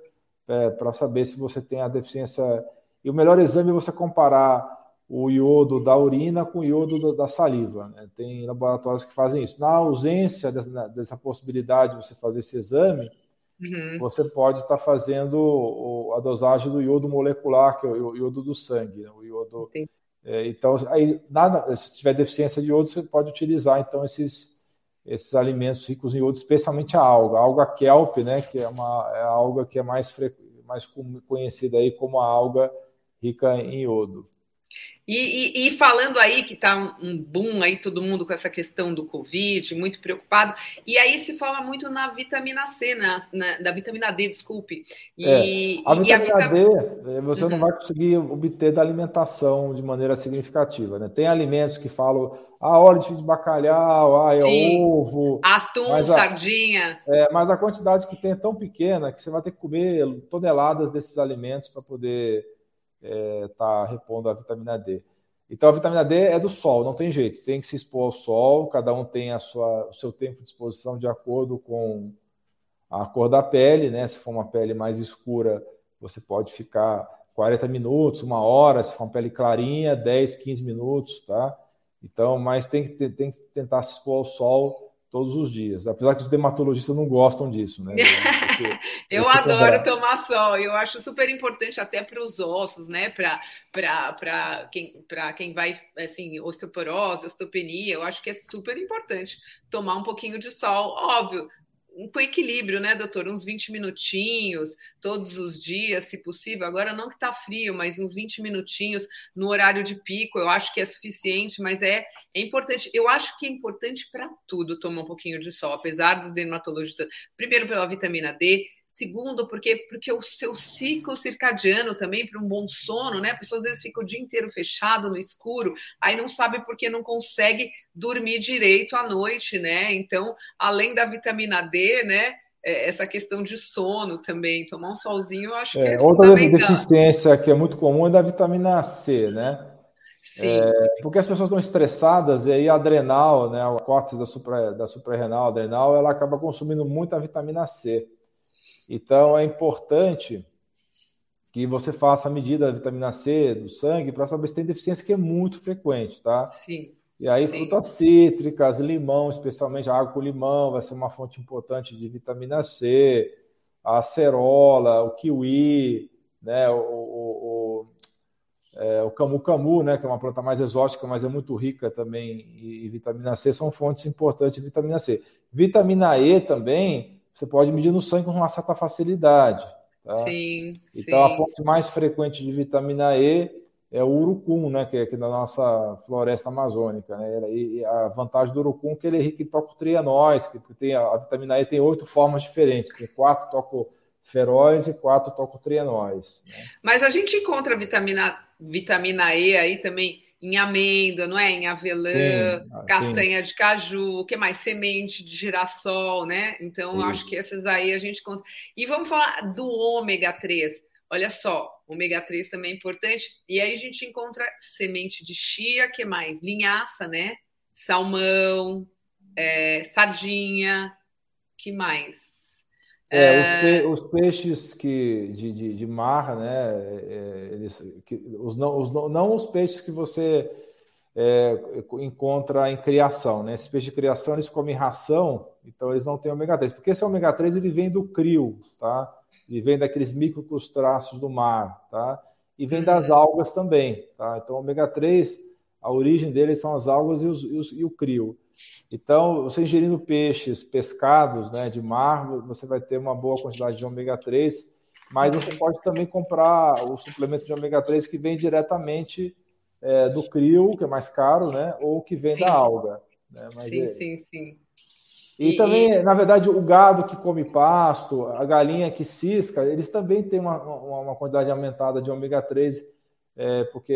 é, para saber se você tem a deficiência. E o melhor exame é você comparar o iodo da urina com o iodo da saliva. Né? Tem laboratórios que fazem isso. Na ausência dessa, dessa possibilidade de você fazer esse exame, uhum. você pode estar fazendo a dosagem do iodo molecular, que é o iodo do sangue. Né? O iodo, é, então, aí, nada, se tiver deficiência de iodo, você pode utilizar então esses esses alimentos ricos em iodo, especialmente a alga, a alga kelp, né, que é uma é a alga que é mais, mais conhecida aí como a alga rica em iodo. E, e, e, falando aí que está um, boom aí, todo mundo com essa questão do Covid, muito preocupado, e aí se fala muito na vitamina C, na, na da vitamina D, desculpe. E, é, a vitamina a D eh, você uhum. não vai conseguir obter da alimentação de maneira significativa. Né? Tem alimentos que falam, ah, óleo de bacalhau, ah, é Sim. ovo. Atum, a, sardinha. É, mas a quantidade que tem é tão pequena que você vai ter que comer toneladas desses alimentos para poder está é, tá repondo a vitamina D. Então a vitamina D é do sol, não tem jeito, tem que se expor ao sol, cada um tem a sua, o seu tempo de exposição de acordo com a cor da pele, né? Se for uma pele mais escura, você pode ficar 40 minutos, uma hora, se for uma pele clarinha, 10, 15 minutos, tá? Então, mas tem que, tem que tentar se expor ao sol todos os dias, apesar que os dermatologistas não gostam disso, né? Porque, eu adoro tomar sol, eu acho super importante até para os ossos, né? Para quem, quem vai, assim, osteoporose, osteopenia, eu acho que é super importante tomar um pouquinho de sol, óbvio, com equilíbrio, né, doutor? Uns 20 minutinhos todos os dias, se possível. Agora não que está frio, mas uns 20 minutinhos no horário de pico, eu acho que é suficiente, mas é, é importante. Eu acho que é importante para tudo tomar um pouquinho de sol, apesar dos dermatologistas, primeiro pela vitamina D, Segundo, porque, porque o seu ciclo circadiano também, para um bom sono, né? A pessoa às vezes fica o dia inteiro fechado no escuro, aí não sabe porque não consegue dormir direito à noite, né? Então, além da vitamina D, né? É, essa questão de sono também, tomar um solzinho, eu acho é, que é Outra deficiência que é muito comum é da vitamina C, né? Sim. É, porque as pessoas estão estressadas e aí a adrenal, né, a córtex da, supra, da suprarrenal, adrenal, ela acaba consumindo muita vitamina C. Então, é importante que você faça a medida da vitamina C do sangue para saber se tem deficiência, que é muito frequente, tá? Sim. E aí, Sim. frutas cítricas, limão, especialmente a água com limão, vai ser uma fonte importante de vitamina C, a acerola, o kiwi, né, o, o, o, é, o camu camu, né, que é uma planta mais exótica, mas é muito rica também em vitamina C, são fontes importantes de vitamina C. Vitamina E também você pode medir no sangue com uma certa facilidade. Tá? Sim. Então, sim. a fonte mais frequente de vitamina E é o urucum, né, que é aqui na nossa floresta amazônica. Né? E a vantagem do urucum é que ele é rico em tocotrienóis, que tem, a vitamina E tem oito formas diferentes, tem quatro tocoferóis e quatro tocotrienóis. Né? Mas a gente encontra vitamina, vitamina E aí também em amêndoa, não é? Em avelã, sim, ah, castanha sim. de caju, o que mais? Semente de girassol, né? Então, acho que essas aí a gente conta. E vamos falar do ômega 3. Olha só, ômega 3 também é importante. E aí a gente encontra semente de chia, que mais? Linhaça, né? Salmão, é, sardinha, que mais? É, os, pe os, peixes que, de, de, de mar, né? É, eles, que, os não, os, não os peixes que você é, encontra em criação, né? Esses peixes de criação eles comem ração, então eles não têm ômega 3, porque esse ômega 3 ele vem do crio, tá? Ele vem daqueles microcrustáceos do mar, tá? E vem das uhum. algas também, tá? Então, ômega 3, a origem dele são as algas e, os, e, os, e o crio. Então, você ingerindo peixes, pescados né, de mar, você vai ter uma boa quantidade de ômega 3, mas você pode também comprar o suplemento de ômega 3 que vem diretamente é, do crio, que é mais caro, né, ou que vem sim. da alga. Né, sim, é... sim, sim. E, e, também, na verdade, o gado que come pasto, a galinha que cisca, eles também têm uma, uma, uma quantidade aumentada de ômega 3, é, porque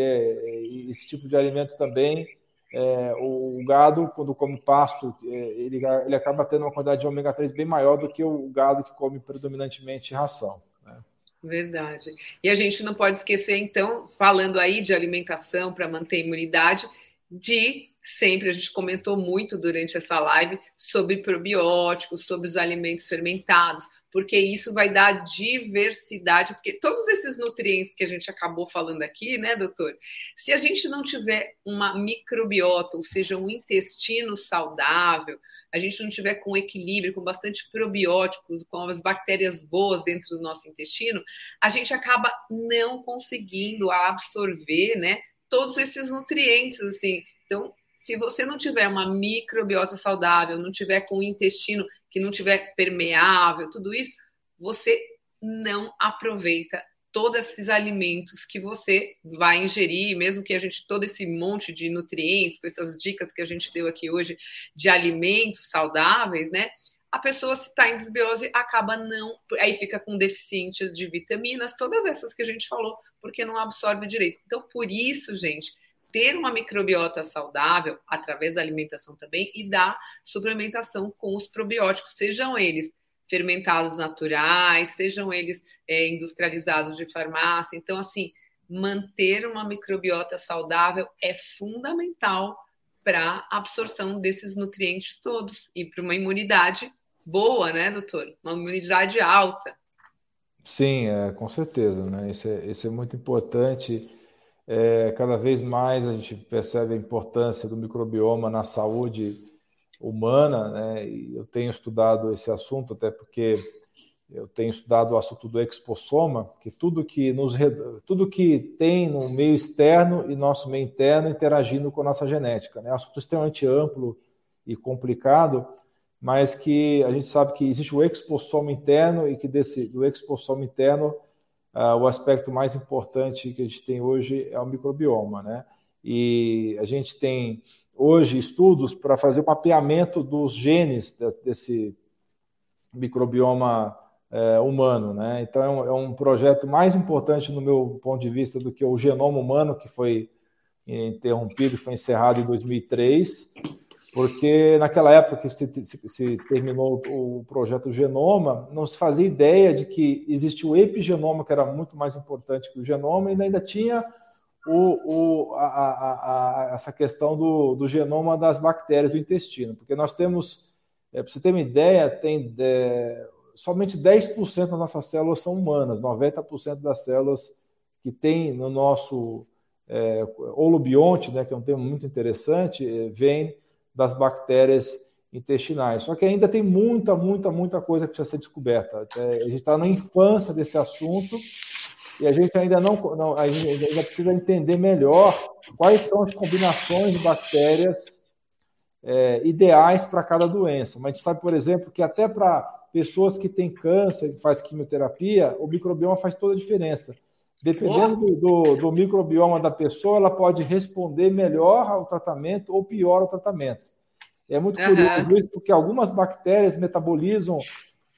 esse tipo de alimento também é, o, gado, quando come pasto, é, ele, ele acaba tendo uma quantidade de ômega 3 bem maior do que o gado que come predominantemente ração. Né? Verdade. E a gente não pode esquecer, então, falando aí de alimentação para manter a imunidade, de sempre, a gente comentou muito durante essa live sobre probióticos, sobre os alimentos fermentados, porque isso vai dar diversidade, porque todos esses nutrientes que a gente acabou falando aqui, né, doutor? Se a gente não tiver uma microbiota, ou seja, um intestino saudável, a gente não tiver com equilíbrio, com bastante probióticos, com as bactérias boas dentro do nosso intestino, a gente acaba não conseguindo absorver, né, todos esses nutrientes, assim. Então, se você não tiver uma microbiota saudável, não tiver com o intestino que não tiver permeável, tudo isso, você não aproveita todos esses alimentos que você vai ingerir, mesmo que a gente todo esse monte de nutrientes, com essas dicas que a gente deu aqui hoje de alimentos saudáveis, né? A pessoa se está em desbiose acaba não, aí fica com deficiência de vitaminas, todas essas que a gente falou, porque não absorve direito. Então, por isso, gente, ter uma microbiota saudável através da alimentação também e da suplementação com os probióticos, sejam eles fermentados naturais, sejam eles é, industrializados de farmácia. Então, assim, manter uma microbiota saudável é fundamental para a absorção desses nutrientes todos e para uma imunidade boa, né, doutor? Uma imunidade alta. Sim, é, com certeza, né? Isso é, isso é muito importante. É, cada vez mais a gente percebe a importância do microbioma na saúde humana, né? E eu tenho estudado esse assunto até porque eu tenho estudado o assunto do expossoma, que tudo que nos tudo que tem no meio externo e nosso meio interno interagindo com a nossa genética, né? É assunto extremamente amplo e complicado, mas que a gente sabe que existe o expossoma interno e que desse do expossoma interno uh, o aspecto mais importante que a gente tem hoje é o microbioma, né? E a gente tem hoje estudos para fazer o mapeamento dos genes desse microbioma é, humano, né? Então é um, é um, projeto mais importante no meu ponto de vista do que o genoma humano que foi interrompido, foi encerrado em 2003 porque naquela época que se, se, se, terminou o projeto Genoma, não se fazia ideia de que existia o epigenoma, que era muito mais importante que o genoma, e ainda tinha o, o, a, a, a, essa questão do, do, genoma das bactérias do intestino, porque nós temos, é, para você ter uma ideia, tem é, somente 10% das nossas células são humanas, 90% das células que tem no nosso é, holobionte, né, que é um termo muito interessante, é, vem das bactérias intestinais. Só que ainda tem muita, muita, muita coisa que precisa ser descoberta. É, a gente está na infância desse assunto e a gente ainda não, não a gente ainda precisa entender melhor quais são as combinações de bactérias é, ideais para cada doença. Mas a gente sabe, por exemplo, que até para pessoas que têm câncer, que faz quimioterapia, o microbioma faz toda a diferença. Dependendo do, do, do, microbioma da pessoa, ela pode responder melhor ao tratamento ou pior ao tratamento. É muito uhum. curioso isso, porque algumas bactérias metabolizam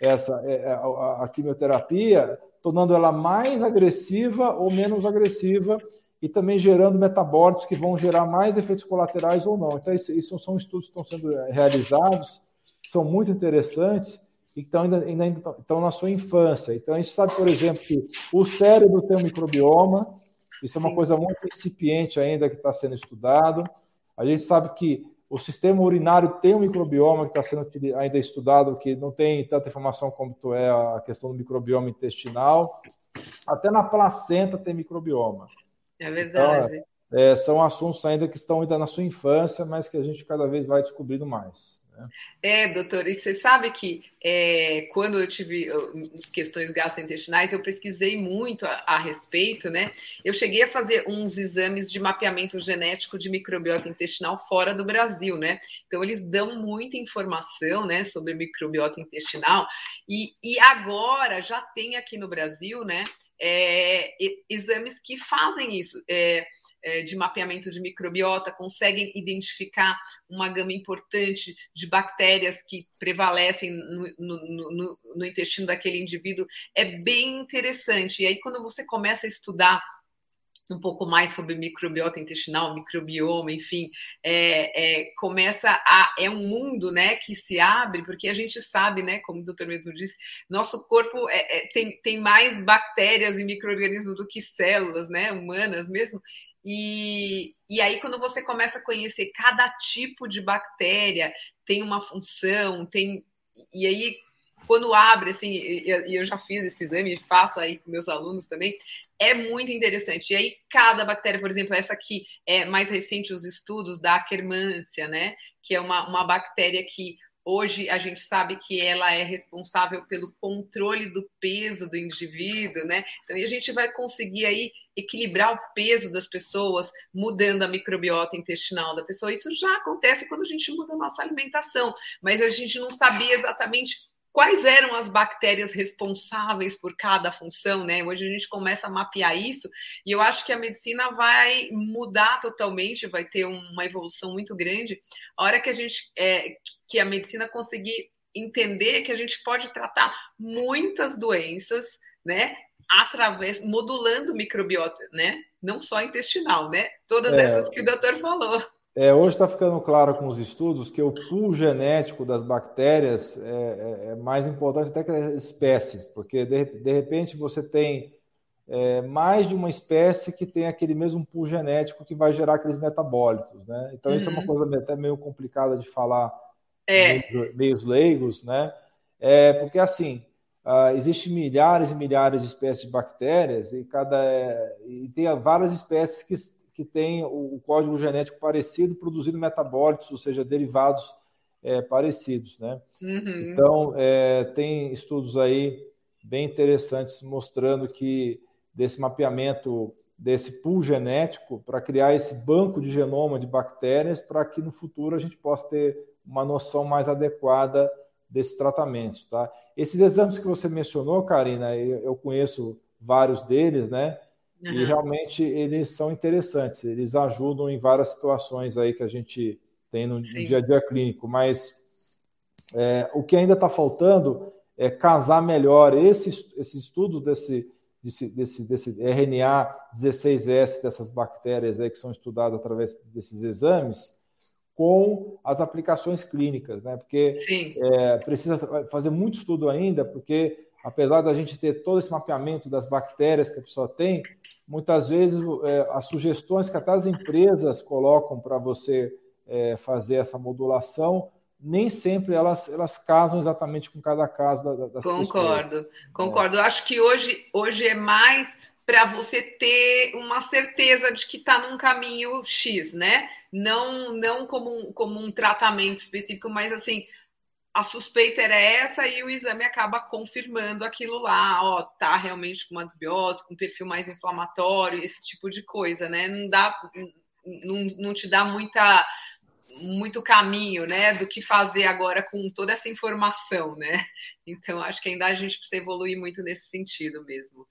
essa é, é, a, a, quimioterapia, tornando ela mais agressiva ou menos agressiva e também gerando metabólitos que vão gerar mais efeitos colaterais ou não. Então, isso, isso são estudos que estão sendo realizados, que são muito interessantes e que estão ainda, ainda estão na sua infância. Então, a gente sabe, por exemplo, que o cérebro tem um microbioma, isso é uma Sim. coisa muito incipiente ainda que está sendo estudado. A gente sabe que o sistema urinário tem um microbioma que está sendo ainda estudado, que não tem tanta informação como é a questão do microbioma intestinal. Até na placenta tem microbioma. É verdade. Então, é, são assuntos ainda que estão ainda na sua infância, mas que a gente cada vez vai descobrindo mais. É, doutor, e você sabe que é, quando eu tive questões gastrointestinais, eu pesquisei muito a, a, respeito, né? Eu cheguei a fazer uns exames de mapeamento genético de microbiota intestinal fora do Brasil, né? Então, eles dão muita informação, né, sobre microbiota intestinal, e, e agora já tem aqui no Brasil, né, é, exames que fazem isso. É, de mapeamento de microbiota conseguem identificar uma gama importante de bactérias que prevalecem no, no, no, no intestino daquele indivíduo. É bem interessante. E aí, quando você começa a estudar um pouco mais sobre microbiota intestinal, microbioma, enfim, é, é, começa a é um mundo, né, que se abre porque a gente sabe, né, como o doutor mesmo disse, nosso corpo é, é tem, tem mais bactérias e microorganismos do que células, né, humanas mesmo, e, e aí, quando você começa a conhecer cada tipo de bactéria, tem uma função, tem. E aí, quando abre, assim, e eu já fiz esse exame, faço aí com meus alunos também, é muito interessante. E aí, cada bactéria, por exemplo, essa aqui é mais recente os estudos da Akkermansia, né? Que é uma, uma bactéria que Hoje a gente sabe que ela é responsável pelo controle do peso do indivíduo, né? Então a gente vai conseguir aí equilibrar o peso das pessoas, mudando a microbiota intestinal da pessoa. Isso já acontece quando a gente muda a nossa alimentação, mas a gente não sabia exatamente quais eram as bactérias responsáveis por cada função, né? Hoje a gente começa a mapear isso e eu acho que a medicina vai mudar totalmente, vai ter uma evolução muito grande. A hora que a gente é, que a medicina conseguir entender que a gente pode tratar muitas doenças, né? Através, modulando microbiota, né? Não só intestinal, né? Todas é... essas que o doutor falou. É, hoje está ficando claro com os estudos que o pool genético das bactérias é, é, é mais importante até que as espécies, porque de, de repente você tem é, mais de uma espécie que tem aquele mesmo pool genético que vai gerar aqueles metabólitos, né? Então uhum. isso é uma uhum. coisa até meio complicada de falar é. meios leigos, né? É, porque assim, uh, existem milhares e milhares de espécies de bactérias e cada e tem várias espécies que, que têm o, código genético parecido, produzindo metabólitos, ou seja, derivados é, parecidos, né? Uhum. Então, é, tem estudos aí bem interessantes mostrando que desse mapeamento desse pool genético para criar esse banco de genoma de bactérias para que no futuro a gente possa ter uma noção mais adequada desse tratamento, tá? Esses exames que você mencionou, Karina, eu conheço vários deles, né? Uhum. E realmente eles são interessantes, eles ajudam em várias situações aí que a gente tem no, no dia a dia clínico, mas é, o que ainda está faltando é casar melhor esse, esse estudo desse, desse, desse, desse RNA 16S, dessas bactérias aí que são estudadas através desses exames, com as aplicações clínicas, né? Porque é, precisa fazer muito estudo ainda, porque apesar da gente ter todo esse mapeamento das bactérias que a pessoa tem, muitas vezes é, as sugestões que até as empresas colocam para você é, fazer essa modulação nem sempre elas, elas casam exatamente com cada caso das concordo, pessoas. Concordo, Eu acho que hoje, hoje é mais para você ter uma certeza de que está num caminho X, né? Não, não como, um, como um tratamento específico, mas assim, a suspeita era essa e o exame acaba confirmando aquilo lá, ó, tá realmente com uma desbiose, com um perfil mais inflamatório, esse tipo de coisa, né? Não dá, não, não te dá muita muito caminho, né, do que fazer agora com toda essa informação, né? Então acho que ainda a gente precisa evoluir muito nesse sentido mesmo.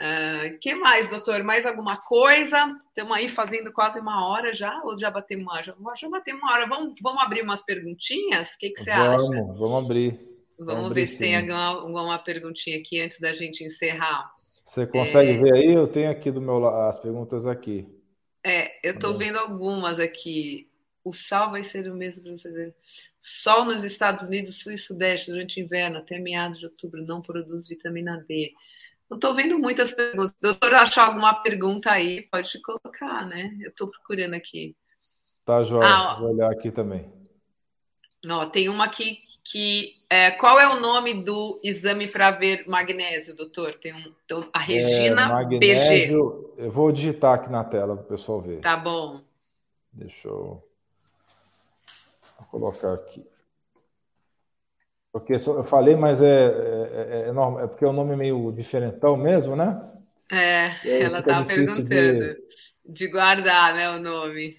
Uh, que mais, doutor? Mais alguma coisa? Estamos aí fazendo quase uma hora já, ou já batemos uma, já, já batemos uma hora? Vamos, vamos abrir umas perguntinhas? O que, que você vamos, acha? Vamos abrir. Vamos, vamos ver se tem alguma, alguma perguntinha aqui antes da gente encerrar. Você consegue é... ver aí? Eu tenho aqui do meu lado as perguntas aqui. É, eu estou vendo algumas aqui o sal vai ser o mesmo para você ver. Sol nos Estados Unidos, Sul e Sudeste, durante o inverno, até meados de outubro, não produz vitamina D. Não estou vendo muitas perguntas. Doutor, achar alguma pergunta aí, pode colocar, né? Eu estou procurando aqui. Tá, João. Ah, Vou olhar aqui também. Ó, tem uma aqui que. É, qual é o nome do exame para ver magnésio, doutor? Tem um, então, a Regina é, magnésio, PG. Eu vou digitar aqui na tela para o pessoal ver. Tá bom. Deixa eu. Vou colocar aqui. Porque eu falei, mas é, é, é, é, é porque o nome é meio diferentão mesmo, né? É, ela estava perguntando de... de... guardar né, o nome.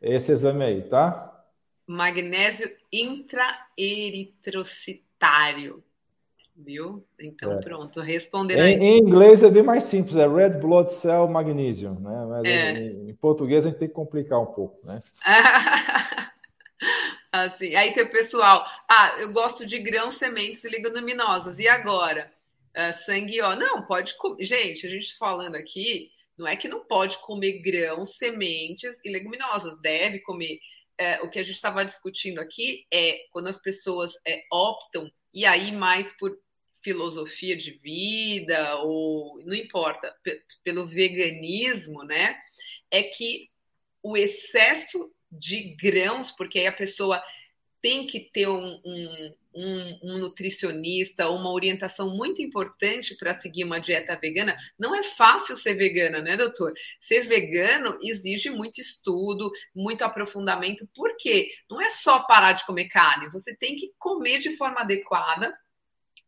Esse exame aí, tá? Magnésio intraeritrocitário. Viu? Então, é. pronto, respondendo em, em, inglês é bem mais simples, é Red Blood Cell Magnesium, né? Mas é. em, em português a gente tem que complicar um pouco, né? Assim, aí tem o pessoal, ah, eu gosto de grãos, sementes e leguminosas. E agora? Uh, sangue, ó. Não, pode comer. Gente, a gente falando aqui, não é que não pode comer grãos, sementes e leguminosas. Deve comer. Uh, o que a gente estava discutindo aqui é quando as pessoas uh, optam, e aí mais por filosofia de vida, ou não importa, pelo veganismo, né? É que o excesso de grãos, porque aí a pessoa tem que ter um, um, um, um nutricionista, uma orientação muito importante para seguir uma dieta vegana. Não é fácil ser vegana, né, doutor? Ser vegano exige muito estudo, muito aprofundamento, porque não é só parar de comer carne, você tem que comer de forma adequada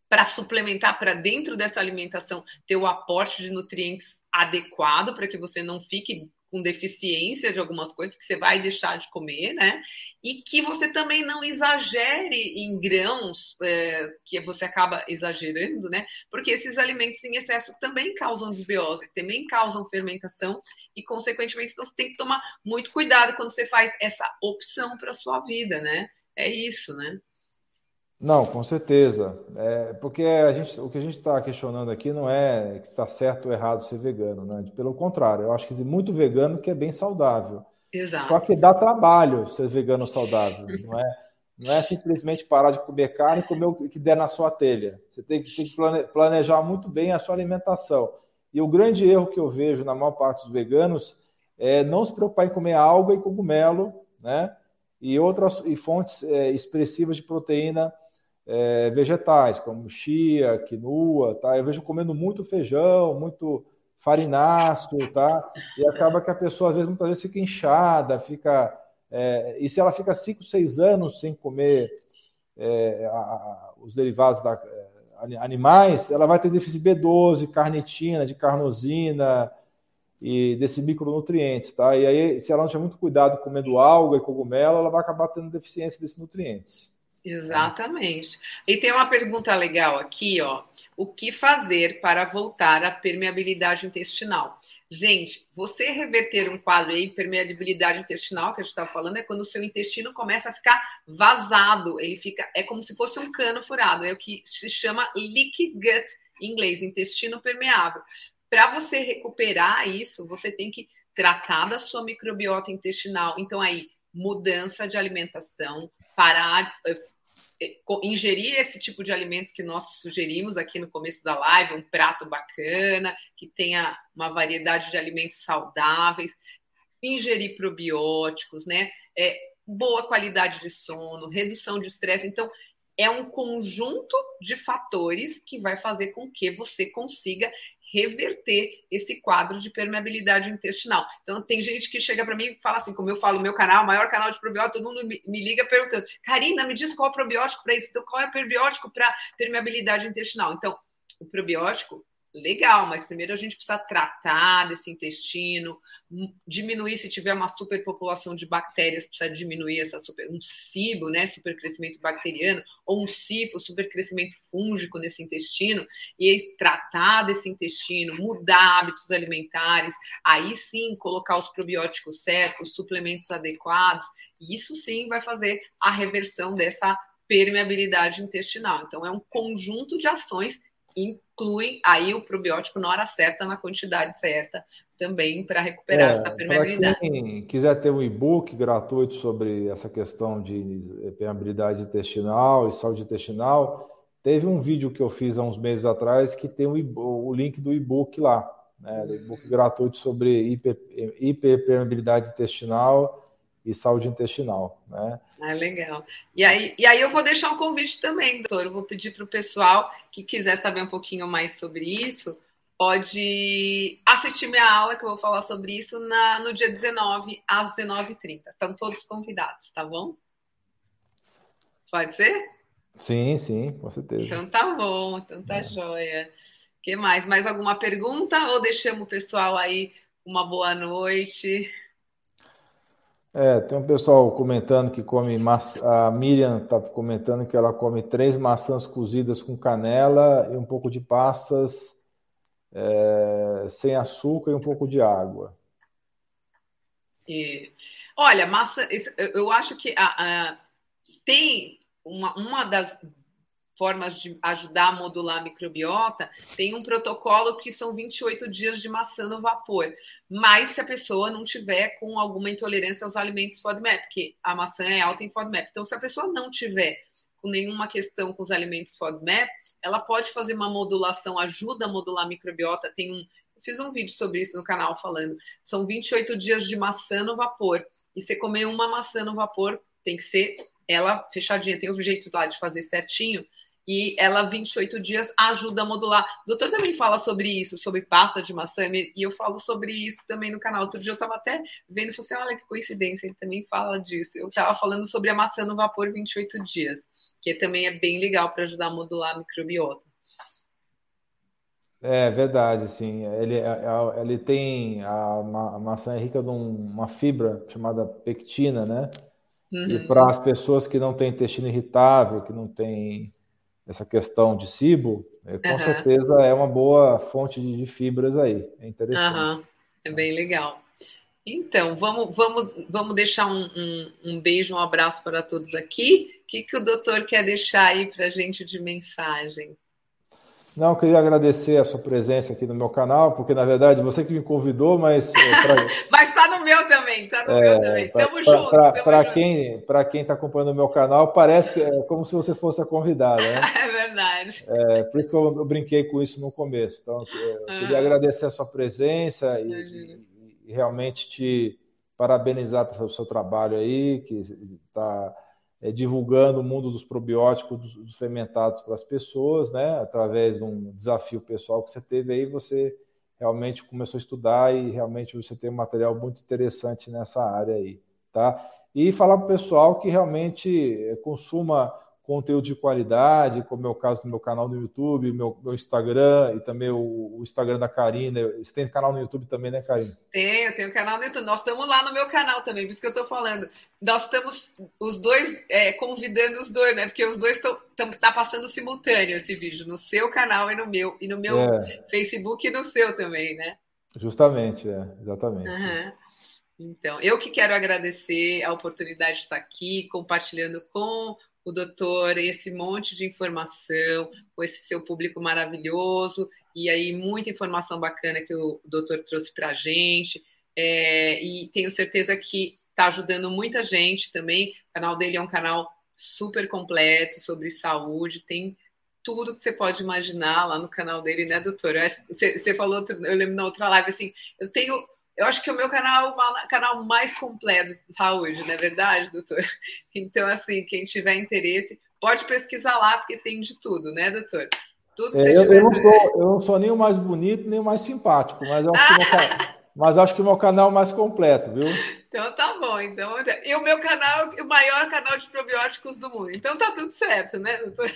para suplementar para dentro dessa alimentação ter o aporte de nutrientes adequado para que você não fique com deficiência de algumas coisas que você vai deixar de comer, né? E que você também não exagere em grãos, é, que você acaba exagerando, né? Porque esses alimentos em excesso também causam desbiose, também causam fermentação e, consequentemente, você tem que tomar muito cuidado quando você faz essa opção para sua vida, né? É isso, né? Não, com certeza. É, porque a gente, o que a gente está questionando aqui não é que está certo ou errado ser vegano, né? Pelo contrário, eu acho que tem muito vegano que é bem saudável. Exato. Só que dá trabalho ser vegano saudável, não é? Não é simplesmente parar de comer carne e comer o que der na sua telha. Você tem, tem que planejar muito bem a sua alimentação. E o grande erro que eu vejo na maior parte dos veganos é não se preocupar em comer alga e cogumelo, né? E outras e fontes é, expressivas de proteína é, vegetais, como chia, quinoa, tá? Eu vejo comendo muito feijão, muito farináceo, tá? E acaba que a pessoa, às vezes, muitas vezes fica inchada, fica... É, e se ela fica 5, 6 anos sem comer é, a, a, os derivados da, é, animais, ela vai ter déficit B12, carnitina, de carnosina e desses micronutrientes, tá? E aí, se ela não tiver muito cuidado comendo alga e cogumelo, ela vai acabar tendo deficiência desses nutrientes. Exatamente. E tem uma pergunta legal aqui, ó. O que fazer para voltar à permeabilidade intestinal? Gente, você reverter um quadro de permeabilidade intestinal, que a gente estava falando, é quando o seu intestino começa a ficar vazado. Ele fica, é como se fosse um cano furado. É o que se chama leaky gut em inglês, intestino permeável. Para você recuperar isso, você tem que tratar da sua microbiota intestinal. Então, aí, mudança de alimentação, parar, eh, eh, ingerir esse tipo de alimentos que nós sugerimos aqui no começo da live, um prato bacana, que tenha uma variedade de alimentos saudáveis, ingerir probióticos, né? É, boa qualidade de sono, redução de estresse. Então, é um conjunto de fatores que vai fazer com que você consiga reverter esse quadro de permeabilidade intestinal. Então, tem gente que chega para mim e fala assim, como eu falo, meu canal, maior canal de probiótico, todo mundo me liga perguntando, Karina, me diz qual é o probiótico para isso, então qual é o probiótico para permeabilidade intestinal? Então, o probiótico legal, mas primeiro a gente precisa tratar desse intestino, diminuir se tiver uma superpopulação de bactérias, precisa diminuir essa super, um SIBO, né, supercrescimento bacteriano, ou um SIFO, supercrescimento fúngico nesse intestino, e tratar desse intestino, mudar hábitos alimentares, aí sim colocar os probióticos certos, os suplementos adequados, isso sim vai fazer a reversão dessa permeabilidade intestinal. Então é um conjunto de ações incluem aí o probiótico na hora certa, na quantidade certa, também para recuperar é, essa permeabilidade. Quem quiser ter um e-book gratuito sobre essa questão de permeabilidade intestinal e saúde intestinal, teve um vídeo que eu fiz há uns meses atrás que tem o, o link do e-book lá, né? E-book gratuito sobre hiperpermeabilidade intestinal e saúde intestinal, né? Ah, legal. E aí, e aí eu vou deixar um convite também, doutor. Eu vou pedir para o pessoal que quiser saber um pouquinho mais sobre isso, pode assistir minha aula, que eu vou falar sobre isso na, no dia 19, às 19h30. Estão todos convidados, tá bom? Pode ser? Sim, sim, com certeza. Então tá bom, então tá é. joia. O que mais? Mais alguma pergunta? Ou deixamos o pessoal aí uma boa noite? É, tem um pessoal comentando que come maçã. A Miriam está comentando que ela come três maçãs cozidas com canela e um pouco de passas é, sem açúcar e um pouco de água. Olha, maçã, eu acho que a, a, tem uma, uma das formas de ajudar a modular a microbiota, tem um protocolo que são 28 dias de maçã no vapor. Mas se a pessoa não tiver com alguma intolerância aos alimentos FODMAP, porque a maçã é alta em FODMAP. Então, se a pessoa não tiver com nenhuma questão com os alimentos FODMAP, ela pode fazer uma modulação, ajuda a modular a microbiota. Tem um, fiz um vídeo sobre isso no canal falando. São 28 dias de maçã no vapor. E você comer uma maçã no vapor, tem que ser ela fechadinha. Tem o jeito lá de fazer certinho e ela 28 dias ajuda a modular. O doutor também fala sobre isso, sobre pasta de maçã, e eu falo sobre isso também no canal. Outro dia eu estava até vendo e falei assim, olha que coincidência, ele também fala disso. Eu estava falando sobre a maçã no vapor 28 dias, que também é bem legal para ajudar a modular a microbiota. É verdade, sim. Ele, é, é, ele tem a, a maçã é rica de uma fibra chamada pectina, né? Uhum. E para as pessoas que não têm intestino irritável, que não têm essa questão de cibo, é, com uhum. certeza é uma boa fonte de, de fibras aí. É interessante. Uhum. É bem legal. Então, vamos, vamos, vamos deixar um, um, um, beijo, um abraço para todos aqui. O que, que o doutor quer deixar aí para a gente de mensagem? Não, queria agradecer a sua presença aqui no meu canal, porque na verdade você que me convidou, mas. É, pra... mas está no meu também, está no é, meu também. Tamo juntos. Para quem para quem está acompanhando o meu canal, parece que é como se você fosse a convidada, né? É verdade. É, por isso que eu, eu, brinquei com isso no começo. Então, eu ah. queria agradecer a sua presença e, e, e realmente te parabenizar pelo seu trabalho aí, que está é, divulgando o mundo dos probióticos, dos, dos fermentados para as pessoas, né? Através de um desafio pessoal que você teve aí, você realmente começou a estudar e realmente você tem um material muito interessante nessa área aí, tá? E falar para o pessoal que realmente é, consuma conteúdo de qualidade, como é o caso do meu canal no YouTube, meu, meu Instagram e também o, o, Instagram da Karina. Você tem canal no YouTube também, né, Karina? Tenho, tenho canal no YouTube. Nós estamos lá no meu canal também, por isso que eu estou falando. Nós estamos os dois é, convidando os dois, né? Porque os dois estão tá passando simultâneo esse vídeo, no seu canal e no meu, e no meu é. Facebook e no seu também, né? Justamente, é, exatamente. Uhum. Então, eu que quero agradecer a oportunidade de estar aqui compartilhando com o doutor esse monte de informação, com esse seu público maravilhoso, e aí muita informação bacana que o doutor trouxe para a gente. É, e tenho certeza que está ajudando muita gente também. O canal dele é um canal super completo sobre saúde, tem tudo que você pode imaginar lá no canal dele, né, doutor? Você, falou, eu lembro na outra live assim, eu tenho eu acho que o meu canal é o canal mais completo de saúde, não é verdade, doutor? Então, assim, quem tiver interesse, pode pesquisar lá, porque tem de tudo, né, doutor? Tudo é, eu, eu, não sou, eu não sou nem o mais bonito, nem o mais simpático, mas acho, que, meu, mas acho que o meu canal é o mais completo, viu? Então tá bom. Então, e o meu canal é o maior canal de probióticos do mundo. Então tá tudo certo, né, doutor?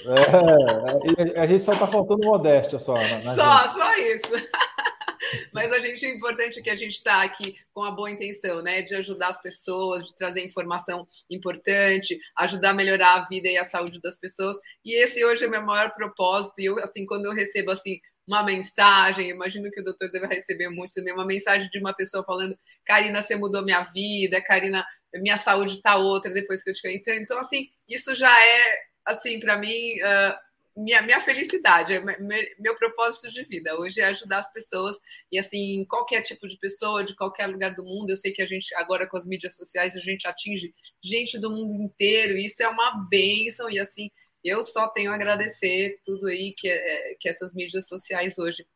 É, a gente só tá faltando modéstia só. Na, só, gente. só isso. Mas a gente é importante que a gente está aqui com a boa intenção, né? De ajudar as pessoas, de trazer informação importante, ajudar a melhorar a vida e a saúde das pessoas. E esse hoje é o meu maior propósito. E eu, assim, quando eu recebo assim uma mensagem, imagino que o doutor deve receber muito também, uma mensagem de uma pessoa falando, Karina, você mudou minha vida, Karina, minha saúde está outra depois que eu te conheci. Então, assim, isso já é, assim, para mim, uh, minha, minha felicidade, é meu propósito de vida. Hoje é ajudar as pessoas e assim, qualquer tipo de pessoa, de qualquer lugar do mundo. Eu sei que a gente, agora com as mídias sociais, a gente atinge gente do mundo inteiro. E isso é uma bênção e assim, eu só tenho a agradecer tudo aí que, é, que essas mídias sociais hoje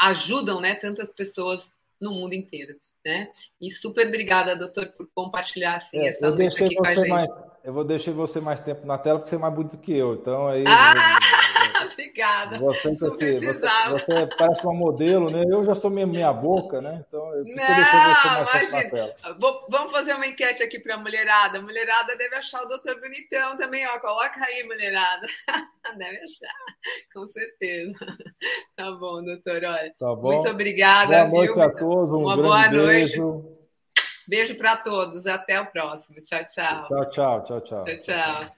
ajudam, né, tantas pessoas no mundo inteiro, né? E super obrigada, doutor, por compartilhar assim é, essa noite aqui com a gente. Mais eu vou deixar você mais tempo na tela porque você é mais bonito que eu. Então aí. Ah, obrigada. Você, tá você, você, você, parece uma modelo, né? Eu já sou minha, minha boca, né? Então eu preciso deixar você mais imagina. tempo na tela. Vou, vamos fazer uma enquete aqui para a mulherada. A mulherada deve achar o doutor bonitão também, ó. Coloca aí, mulherada. deve achar, com certeza. Tá bom, doutor. Olha. Tá bom. Muito obrigada. Boa noite viu? a todos. Um uma boa noite. Beijo. Beijo para todos. Até o próximo. Tchau, tchau. Tchau, tchau, tchau, tchau. Tchau, tchau.